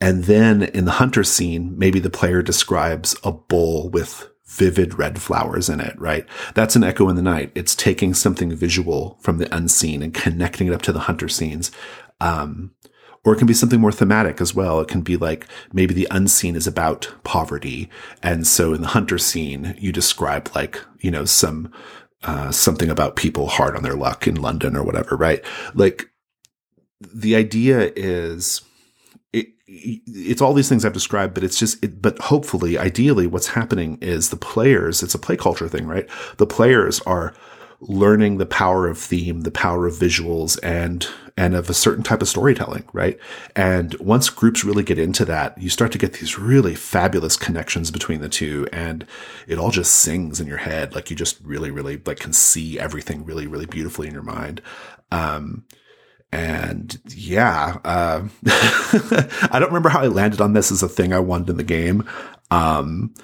And then in the hunter scene, maybe the player describes a bowl with vivid red flowers in it, right? That's an echo in the night. It's taking something visual from the unseen and connecting it up to the hunter scenes. Um, or it can be something more thematic as well. It can be like maybe the unseen is about poverty. And so in the hunter scene, you describe like, you know, some, uh, something about people hard on their luck in London or whatever, right? Like the idea is, it's all these things I've described, but it's just, it, but hopefully, ideally, what's happening is the players, it's a play culture thing, right? The players are learning the power of theme, the power of visuals and, and of a certain type of storytelling, right? And once groups really get into that, you start to get these really fabulous connections between the two and it all just sings in your head. Like you just really, really like can see everything really, really beautifully in your mind. Um, and yeah, uh, I don't remember how I landed on this as a thing I wanted in the game. Um,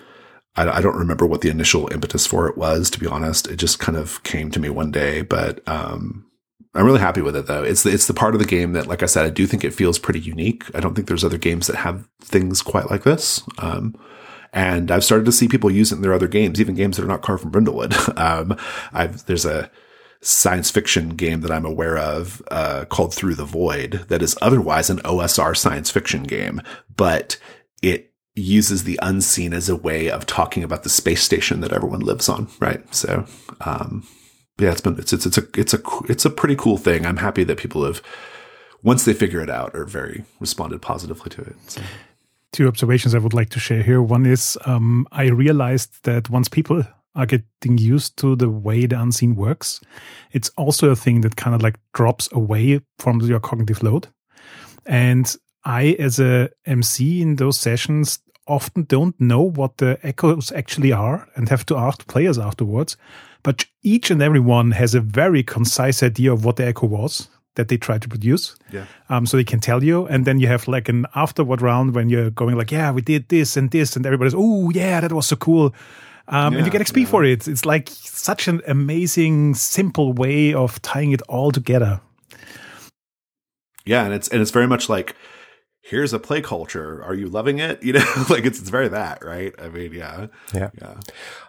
I, I, don't remember what the initial impetus for it was, to be honest. It just kind of came to me one day, but, um, I'm really happy with it though. It's the, it's the part of the game that, like I said, I do think it feels pretty unique. I don't think there's other games that have things quite like this. Um, and I've started to see people use it in their other games, even games that are not carved from Brindlewood. um, I've, there's a, science fiction game that I'm aware of uh, called Through the Void that is otherwise an OSR science fiction game, but it uses the unseen as a way of talking about the space station that everyone lives on, right? So, um, yeah, it's been it's it's it's a it's a it's a pretty cool thing. I'm happy that people have once they figure it out are very responded positively to it. So. Two observations I would like to share here. One is um, I realized that once people are getting used to the way the unseen works, it's also a thing that kind of like drops away from your cognitive load. And I, as a MC in those sessions, often don't know what the echoes actually are and have to ask players afterwards. But each and every one has a very concise idea of what the echo was that they try to produce. Yeah. Um, so they can tell you. And then you have like an afterward round when you're going like, yeah, we did this and this. And everybody's, oh, yeah, that was so cool. Um, yeah, and you get XP yeah. for it. It's like such an amazing, simple way of tying it all together. Yeah, and it's and it's very much like here's a play culture. Are you loving it? You know, like it's it's very that, right? I mean, yeah, yeah, yeah.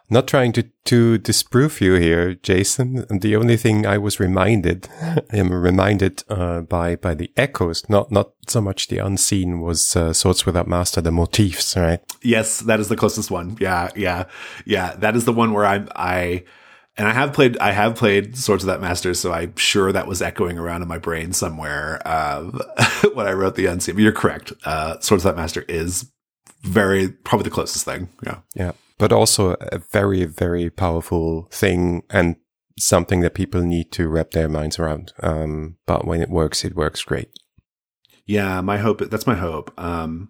Not trying to to disprove you here, Jason. The only thing I was reminded, I'm reminded uh, by by the echoes, not not so much the unseen, was uh, Swords Without Master, the motifs, right? Yes, that is the closest one. Yeah, yeah, yeah. That is the one where I'm I and I have played, I have played Swords Without Master, so I'm sure that was echoing around in my brain somewhere uh, when I wrote the unseen. But you're correct. Uh, Swords Without Master is very probably the closest thing. Yeah, yeah, but also a very very powerful thing and something that people need to wrap their minds around. Um, but when it works, it works great. Yeah, my hope. That's my hope. Um,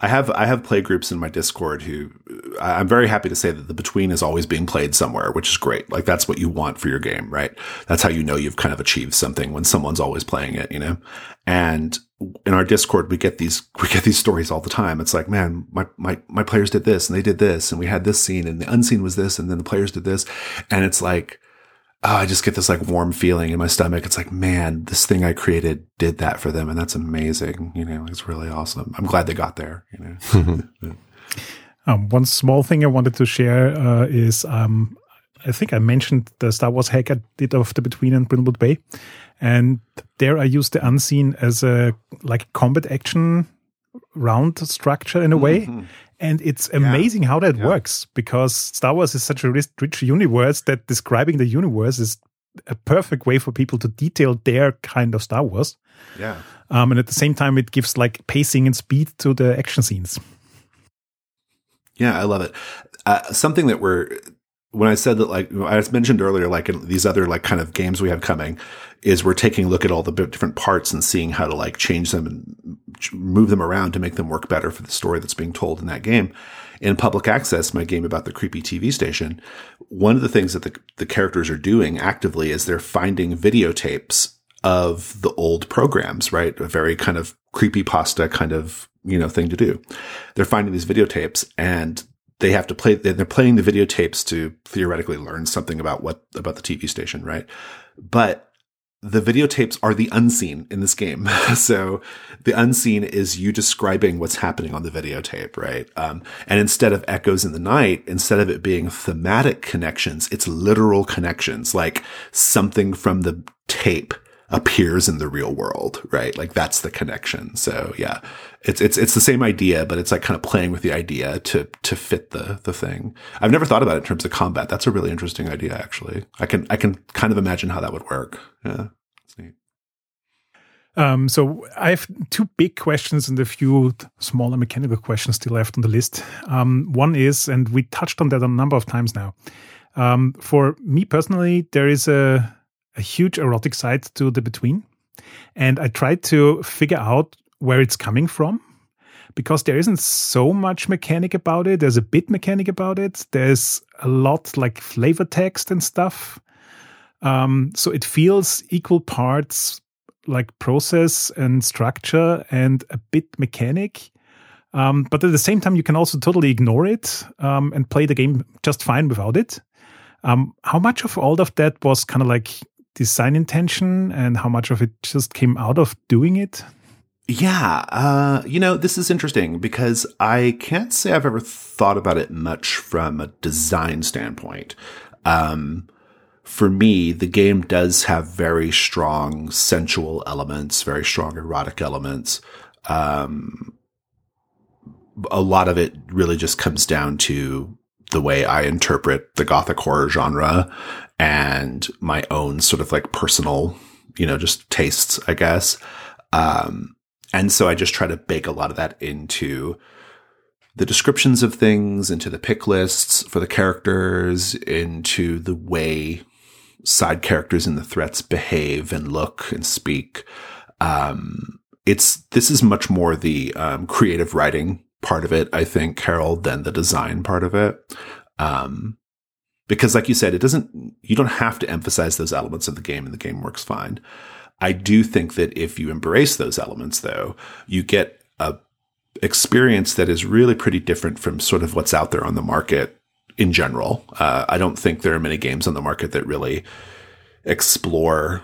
I have I have play groups in my Discord who I'm very happy to say that the between is always being played somewhere, which is great. Like that's what you want for your game, right? That's how you know you've kind of achieved something when someone's always playing it, you know. And in our Discord, we get these we get these stories all the time. It's like, man, my my my players did this and they did this and we had this scene and the unseen was this and then the players did this, and it's like oh, I just get this like warm feeling in my stomach. It's like, man, this thing I created did that for them. And that's amazing. You know, it's really awesome. I'm glad they got there, you know. um, one small thing I wanted to share uh, is um, I think I mentioned the Star Wars hack I did of the Between and Brindlewood Bay. And there I used the unseen as a like combat action round structure in a way. Mm-hmm. And it's amazing yeah. how that yeah. works because Star Wars is such a rich, rich universe that describing the universe is a perfect way for people to detail their kind of Star Wars. Yeah. Um, and at the same time, it gives like pacing and speed to the action scenes. Yeah, I love it. Uh, something that we're when I said that, like I mentioned earlier, like in these other like kind of games we have coming, is we're taking a look at all the different parts and seeing how to like change them and move them around to make them work better for the story that's being told in that game. In public access, my game about the creepy TV station, one of the things that the, the characters are doing actively is they're finding videotapes of the old programs, right? A very kind of creepy pasta kind of, you know, thing to do. They're finding these videotapes and they have to play, they're playing the videotapes to theoretically learn something about what, about the TV station, right? But the videotapes are the unseen in this game. so the unseen is you describing what's happening on the videotape, right? Um, and instead of echoes in the night, instead of it being thematic connections, it's literal connections, like something from the tape appears in the real world, right? Like that's the connection. So yeah, it's, it's, it's the same idea, but it's like kind of playing with the idea to, to fit the, the thing. I've never thought about it in terms of combat. That's a really interesting idea, actually. I can, I can kind of imagine how that would work. Yeah. Um, so I have two big questions and a few smaller mechanical questions still left on the list. Um, one is, and we touched on that a number of times now. Um, for me personally, there is a a huge erotic side to the between. And I tried to figure out where it's coming from because there isn't so much mechanic about it. There's a bit mechanic about it. There's a lot like flavor text and stuff. Um, so it feels equal parts like process and structure and a bit mechanic. Um, but at the same time, you can also totally ignore it um, and play the game just fine without it. Um, how much of all of that was kind of like design intention and how much of it just came out of doing it? Yeah, uh, you know, this is interesting because I can't say I've ever thought about it much from a design standpoint. Um, for me, the game does have very strong sensual elements, very strong erotic elements. Um, a lot of it really just comes down to the way I interpret the gothic horror genre and my own sort of like personal, you know, just tastes, I guess. Um, and so I just try to bake a lot of that into the descriptions of things, into the pick lists for the characters, into the way side characters in the threats behave and look and speak. Um, it's, this is much more the, um, creative writing part of it, I think, Carol, than the design part of it. Um, because like you said, it doesn't, you don't have to emphasize those elements of the game and the game works fine. I do think that if you embrace those elements though, you get a experience that is really pretty different from sort of what's out there on the market in general. Uh, I don't think there are many games on the market that really explore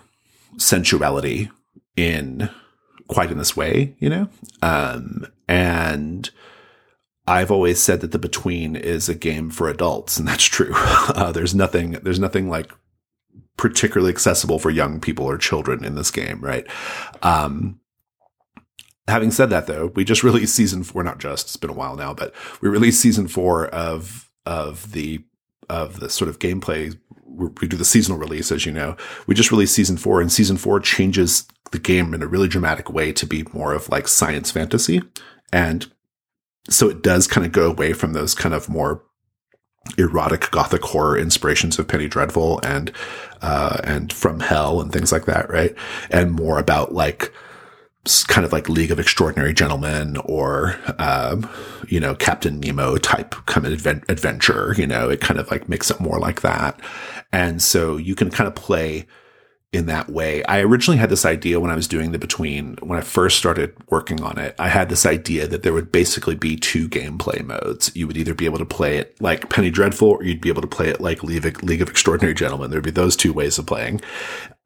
sensuality in quite in this way, you know? Um, and, I've always said that the Between is a game for adults, and that's true. Uh, there's nothing, there's nothing like particularly accessible for young people or children in this game, right? Um, having said that, though, we just released season four. Not just; it's been a while now, but we released season four of of the of the sort of gameplay. We do the seasonal release, as you know. We just released season four, and season four changes the game in a really dramatic way to be more of like science fantasy and so it does kind of go away from those kind of more erotic gothic horror inspirations of Penny Dreadful and uh, and From Hell and things like that, right? And more about like kind of like League of Extraordinary Gentlemen or um, you know Captain Nemo type kind of advent- adventure. You know, it kind of like makes it more like that, and so you can kind of play in that way. I originally had this idea when I was doing the between, when I first started working on it, I had this idea that there would basically be two gameplay modes. You would either be able to play it like Penny Dreadful or you'd be able to play it like League of, Extraordinary Gentlemen. There'd be those two ways of playing.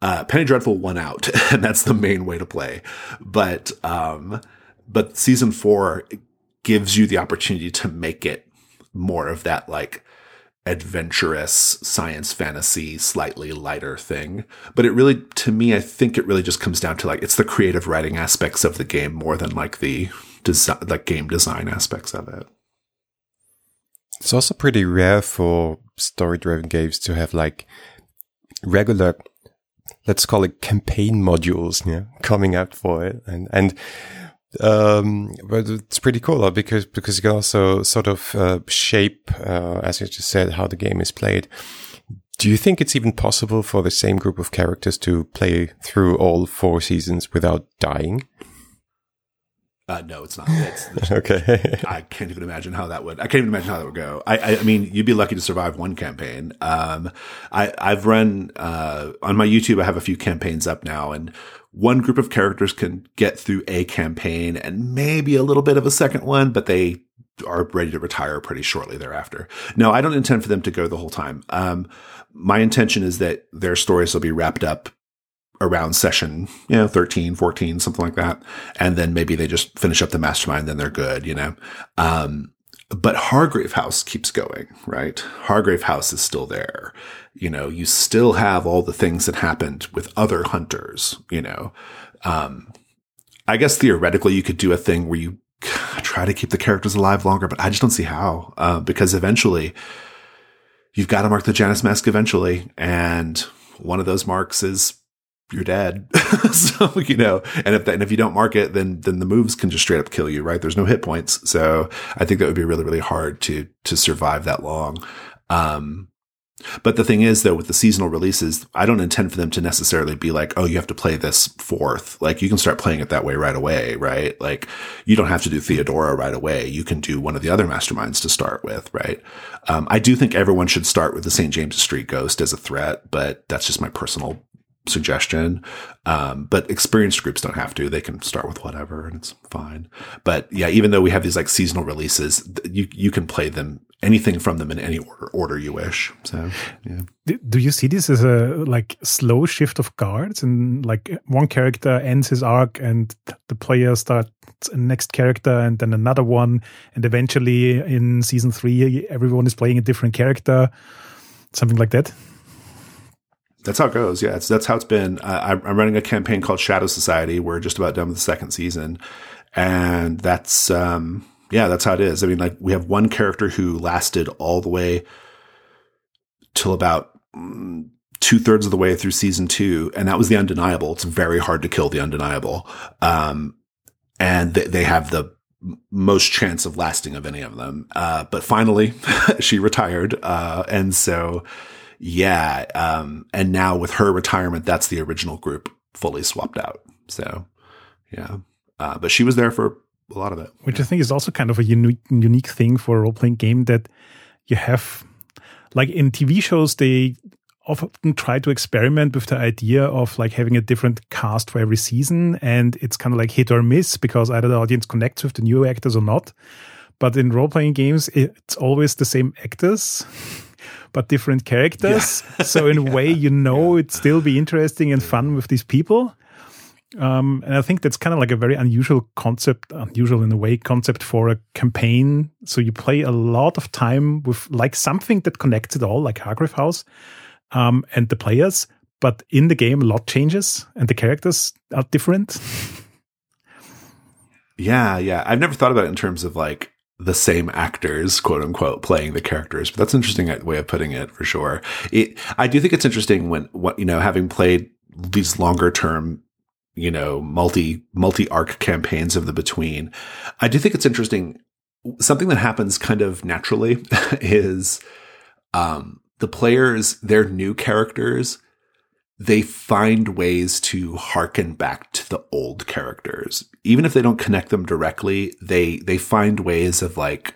Uh, Penny Dreadful won out and that's the main way to play. But, um, but season four gives you the opportunity to make it more of that like adventurous science fantasy, slightly lighter thing. But it really, to me, I think it really just comes down to like, it's the creative writing aspects of the game more than like the design, like game design aspects of it. It's also pretty rare for story driven games to have like regular, let's call it campaign modules, coming out for it. And, and Um, but it's pretty cool because because you can also sort of uh, shape, uh, as you just said, how the game is played. Do you think it's even possible for the same group of characters to play through all four seasons without dying? Uh, no, it's not. It's, okay. I can't even imagine how that would. I can't even imagine how that would go. I, I, I mean, you'd be lucky to survive one campaign. Um, I, I've run uh, on my YouTube. I have a few campaigns up now, and one group of characters can get through a campaign and maybe a little bit of a second one, but they are ready to retire pretty shortly thereafter. No, I don't intend for them to go the whole time. Um, my intention is that their stories will be wrapped up around session, you know, 13, 14, something like that. And then maybe they just finish up the mastermind, then they're good, you know. Um, but Hargrave House keeps going, right? Hargrave House is still there. You know, you still have all the things that happened with other hunters, you know. Um, I guess theoretically you could do a thing where you try to keep the characters alive longer, but I just don't see how, uh, because eventually you've got to mark the Janus mask eventually. And one of those marks is you're dead. so, you know, and if that, and if you don't mark it, then, then the moves can just straight up kill you, right? There's no hit points. So I think that would be really, really hard to, to survive that long. Um, but the thing is, though, with the seasonal releases, I don't intend for them to necessarily be like, oh, you have to play this fourth. Like, you can start playing it that way right away, right? Like, you don't have to do Theodora right away. You can do one of the other masterminds to start with, right? Um, I do think everyone should start with the St. James's Street Ghost as a threat, but that's just my personal suggestion. Um, but experienced groups don't have to. They can start with whatever and it's fine. But yeah, even though we have these like seasonal releases, you, you can play them anything from them in any order, order you wish. So, yeah. Do you see this as a like slow shift of guards and like one character ends his arc and the player starts a next character and then another one. And eventually in season three, everyone is playing a different character, something like that? That's how it goes. Yeah, that's how it's been. Uh, I'm running a campaign called Shadow Society. We're just about done with the second season, and that's um, yeah, that's how it is. I mean, like we have one character who lasted all the way till about mm, two thirds of the way through season two, and that was the undeniable. It's very hard to kill the undeniable, um, and th- they have the most chance of lasting of any of them. Uh, but finally, she retired, uh, and so yeah. Um, and now with her retirement, that's the original group fully swapped out. So, yeah. Uh, but she was there for a lot of it. Which I think is also kind of a unique, unique thing for a role playing game that you have, like in TV shows, they often try to experiment with the idea of like having a different cast for every season. And it's kind of like hit or miss because either the audience connects with the new actors or not. But in role playing games, it's always the same actors but different characters. Yeah. so in a yeah. way, you know, it'd still be interesting and fun with these people. Um, and I think that's kind of like a very unusual concept, unusual in a way, concept for a campaign. So you play a lot of time with like something that connects it all, like Hargrave House, um, and the players. But in the game, a lot changes and the characters are different. yeah, yeah. I've never thought about it in terms of like the same actors, quote unquote, playing the characters. But that's interesting way of putting it for sure. It, I do think it's interesting when, what, you know, having played these longer term, you know, multi, multi arc campaigns of the between, I do think it's interesting. Something that happens kind of naturally is, um, the players, their new characters, they find ways to harken back to the old characters. Even if they don't connect them directly, they, they find ways of like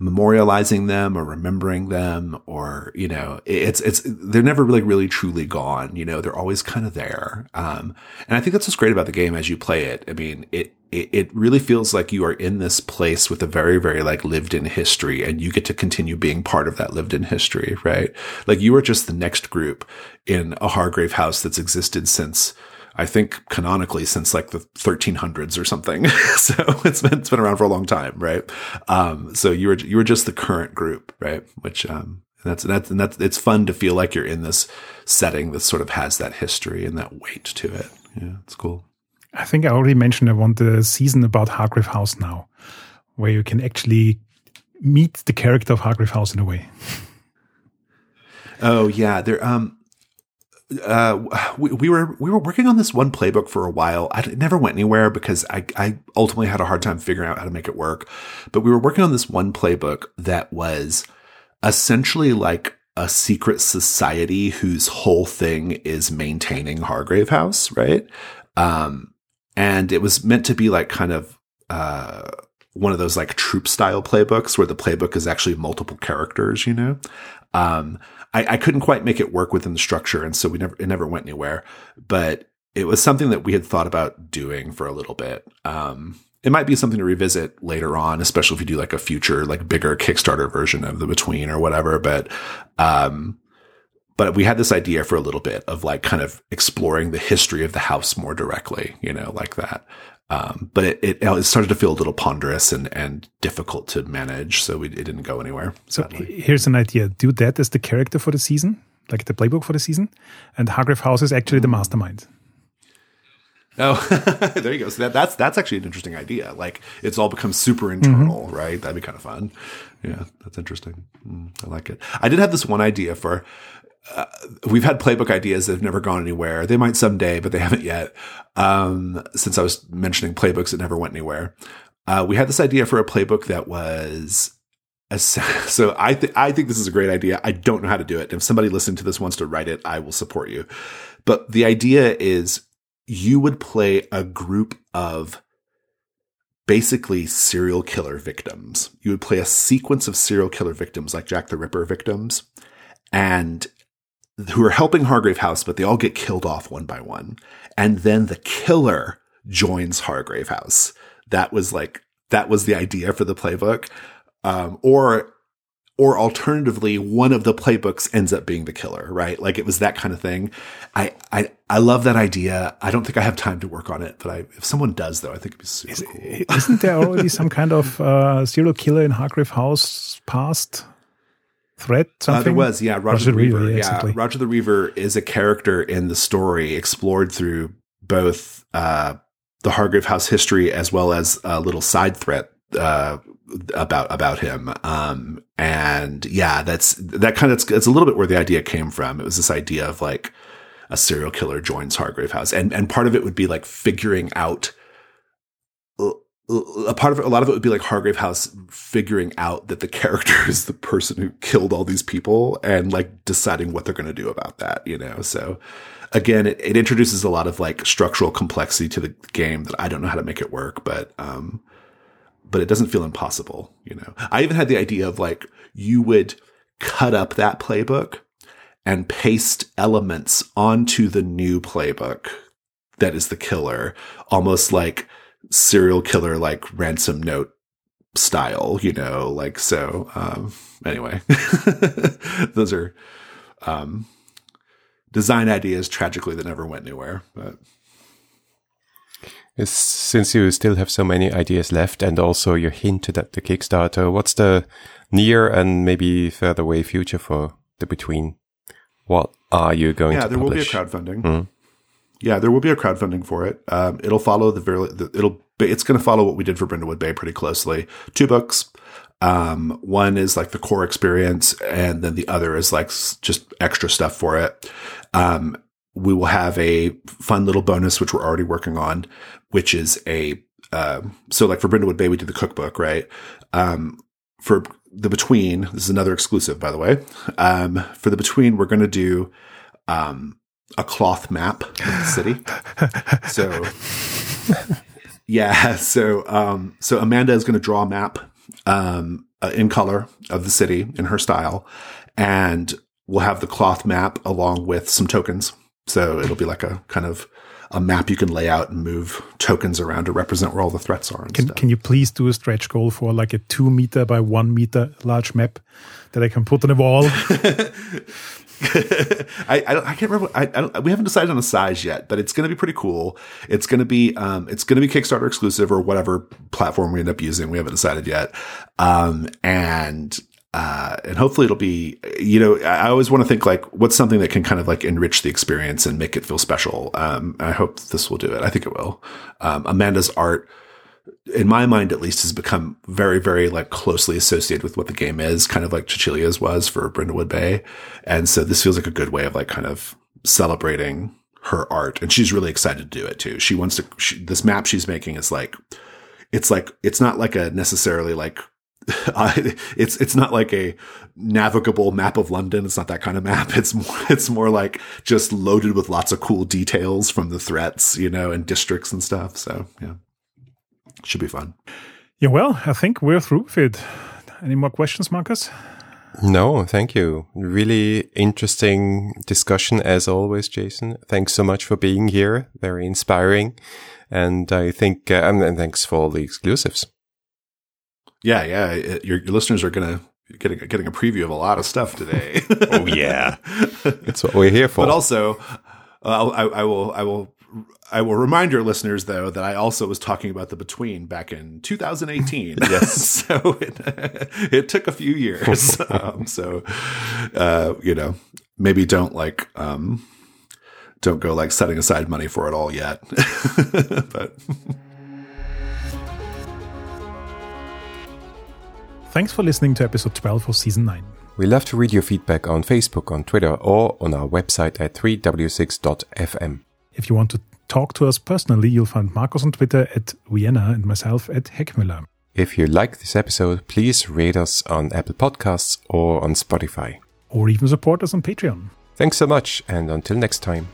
memorializing them or remembering them or, you know, it's, it's, they're never really, really truly gone. You know, they're always kind of there. Um, and I think that's what's great about the game as you play it. I mean, it, it, it really feels like you are in this place with a very, very like lived in history and you get to continue being part of that lived in history, right? Like you are just the next group in a Hargrave house that's existed since, I think canonically since like the 1300s or something. so it's been, it's been around for a long time, right? Um, so you were, you were just the current group, right? Which, um, that's, that's, and that's, it's fun to feel like you're in this setting that sort of has that history and that weight to it. Yeah, it's cool. I think I already mentioned I want the season about Hargrave House now, where you can actually meet the character of Hargrave House in a way. Oh yeah, there. Um, uh, we, we were we were working on this one playbook for a while. I, it never went anywhere because I I ultimately had a hard time figuring out how to make it work. But we were working on this one playbook that was essentially like a secret society whose whole thing is maintaining Hargrave House, right? Um, and it was meant to be like kind of uh, one of those like troop style playbooks where the playbook is actually multiple characters, you know. Um, I, I couldn't quite make it work within the structure, and so we never it never went anywhere. But it was something that we had thought about doing for a little bit. Um, it might be something to revisit later on, especially if you do like a future, like bigger Kickstarter version of the Between or whatever. But, um, but we had this idea for a little bit of like kind of exploring the history of the house more directly, you know, like that. Um, but it, it, it, started to feel a little ponderous and, and difficult to manage. So we, it didn't go anywhere. Sadly. So here's an idea. Do that as the character for the season, like the playbook for the season. And Hargrave House is actually the mastermind. Oh, there you go. So that, that's, that's actually an interesting idea. Like it's all become super internal, mm-hmm. right? That'd be kind of fun. Yeah. That's interesting. Mm, I like it. I did have this one idea for, uh, we've had playbook ideas that have never gone anywhere. They might someday, but they haven't yet. Um, since I was mentioning playbooks that never went anywhere, uh, we had this idea for a playbook that was a, so I think I think this is a great idea. I don't know how to do it. If somebody listening to this wants to write it, I will support you. But the idea is you would play a group of basically serial killer victims. You would play a sequence of serial killer victims like Jack the Ripper victims and who are helping Hargrave House, but they all get killed off one by one. And then the killer joins Hargrave House. That was like, that was the idea for the playbook. Um, or, or alternatively, one of the playbooks ends up being the killer, right? Like it was that kind of thing. I, I, I love that idea. I don't think I have time to work on it, but I, if someone does though, I think it'd be super Is, cool. Isn't there already some kind of, uh, serial killer in Hargrave House past? Threat something? Uh, there was, yeah. Roger, Roger the Reaver. Reaver yeah, yeah. Roger the Reaver is a character in the story explored through both uh, the Hargrave House history as well as a little side threat uh, about about him. Um, and yeah, that's that kind of it's a little bit where the idea came from. It was this idea of like a serial killer joins Hargrave House, and and part of it would be like figuring out a part of it, a lot of it would be like Hargrave House figuring out that the character is the person who killed all these people and like deciding what they're going to do about that, you know? So again, it, it, introduces a lot of like structural complexity to the game that I don't know how to make it work, but, um, but it doesn't feel impossible, you know? I even had the idea of like, you would cut up that playbook and paste elements onto the new playbook that is the killer, almost like, serial killer like ransom note style, you know, like so. Um, anyway, those are um, design ideas tragically that never went anywhere. But since you still have so many ideas left, and also you hinted at the Kickstarter, what's the near and maybe further away future for the Between? What are you going yeah, to? Yeah, there publish? will be a crowdfunding. Mm yeah, there will be a crowdfunding for it. Um, it'll follow the very, it'll, it's going to follow what we did for Brindlewood Bay pretty closely. Two books. Um, one is like the core experience, and then the other is like just extra stuff for it. Um, we will have a fun little bonus, which we're already working on, which is a, uh, so like for Brindlewood Bay, we did the cookbook, right? Um, for the Between, this is another exclusive, by the way. Um, for the Between, we're going to do, um, a cloth map of the city. so yeah, so um, so Amanda is going to draw a map um, uh, in color of the city in her style, and we'll have the cloth map along with some tokens. So it'll be like a kind of a map you can lay out and move tokens around to represent where all the threats are. can stuff. Can you please do a stretch goal for like a two meter by one meter large map that I can put on a wall? I, I, I can't remember. I, I we haven't decided on the size yet, but it's going to be pretty cool. It's going to be um, it's going to be Kickstarter exclusive or whatever platform we end up using. We haven't decided yet. Um, and uh, and hopefully it'll be, you know, I always want to think like, what's something that can kind of like enrich the experience and make it feel special. Um, I hope this will do it. I think it will. Um, Amanda's art in my mind at least has become very very like closely associated with what the game is kind of like Cecilia's was for Brindlewood Bay and so this feels like a good way of like kind of celebrating her art, and she's really excited to do it too. She wants to. She, this map she's making is like, it's like it's not like a necessarily like. Uh, it's it's not like a navigable map of London. It's not that kind of map. It's more it's more like just loaded with lots of cool details from the threats, you know, and districts and stuff. So yeah, should be fun. Yeah, well, I think we're through with it. Any more questions, Marcus? No, thank you. Really interesting discussion as always, Jason. Thanks so much for being here. Very inspiring. And I think, uh, and thanks for all the exclusives. Yeah, yeah. Your, your listeners are going to getting getting a preview of a lot of stuff today. oh yeah, that's what we're here for. But also, uh, I, I, will I will I will remind your listeners though that I also was talking about the between back in 2018. yes, so it, it took a few years. um, so uh, you know, maybe don't like um, don't go like setting aside money for it all yet, but. Thanks for listening to episode 12 of season 9. We love to read your feedback on Facebook, on Twitter, or on our website at 3w6.fm. If you want to talk to us personally, you'll find Marcus on Twitter at Vienna and myself at Heckmüller. If you like this episode, please rate us on Apple Podcasts or on Spotify. Or even support us on Patreon. Thanks so much, and until next time.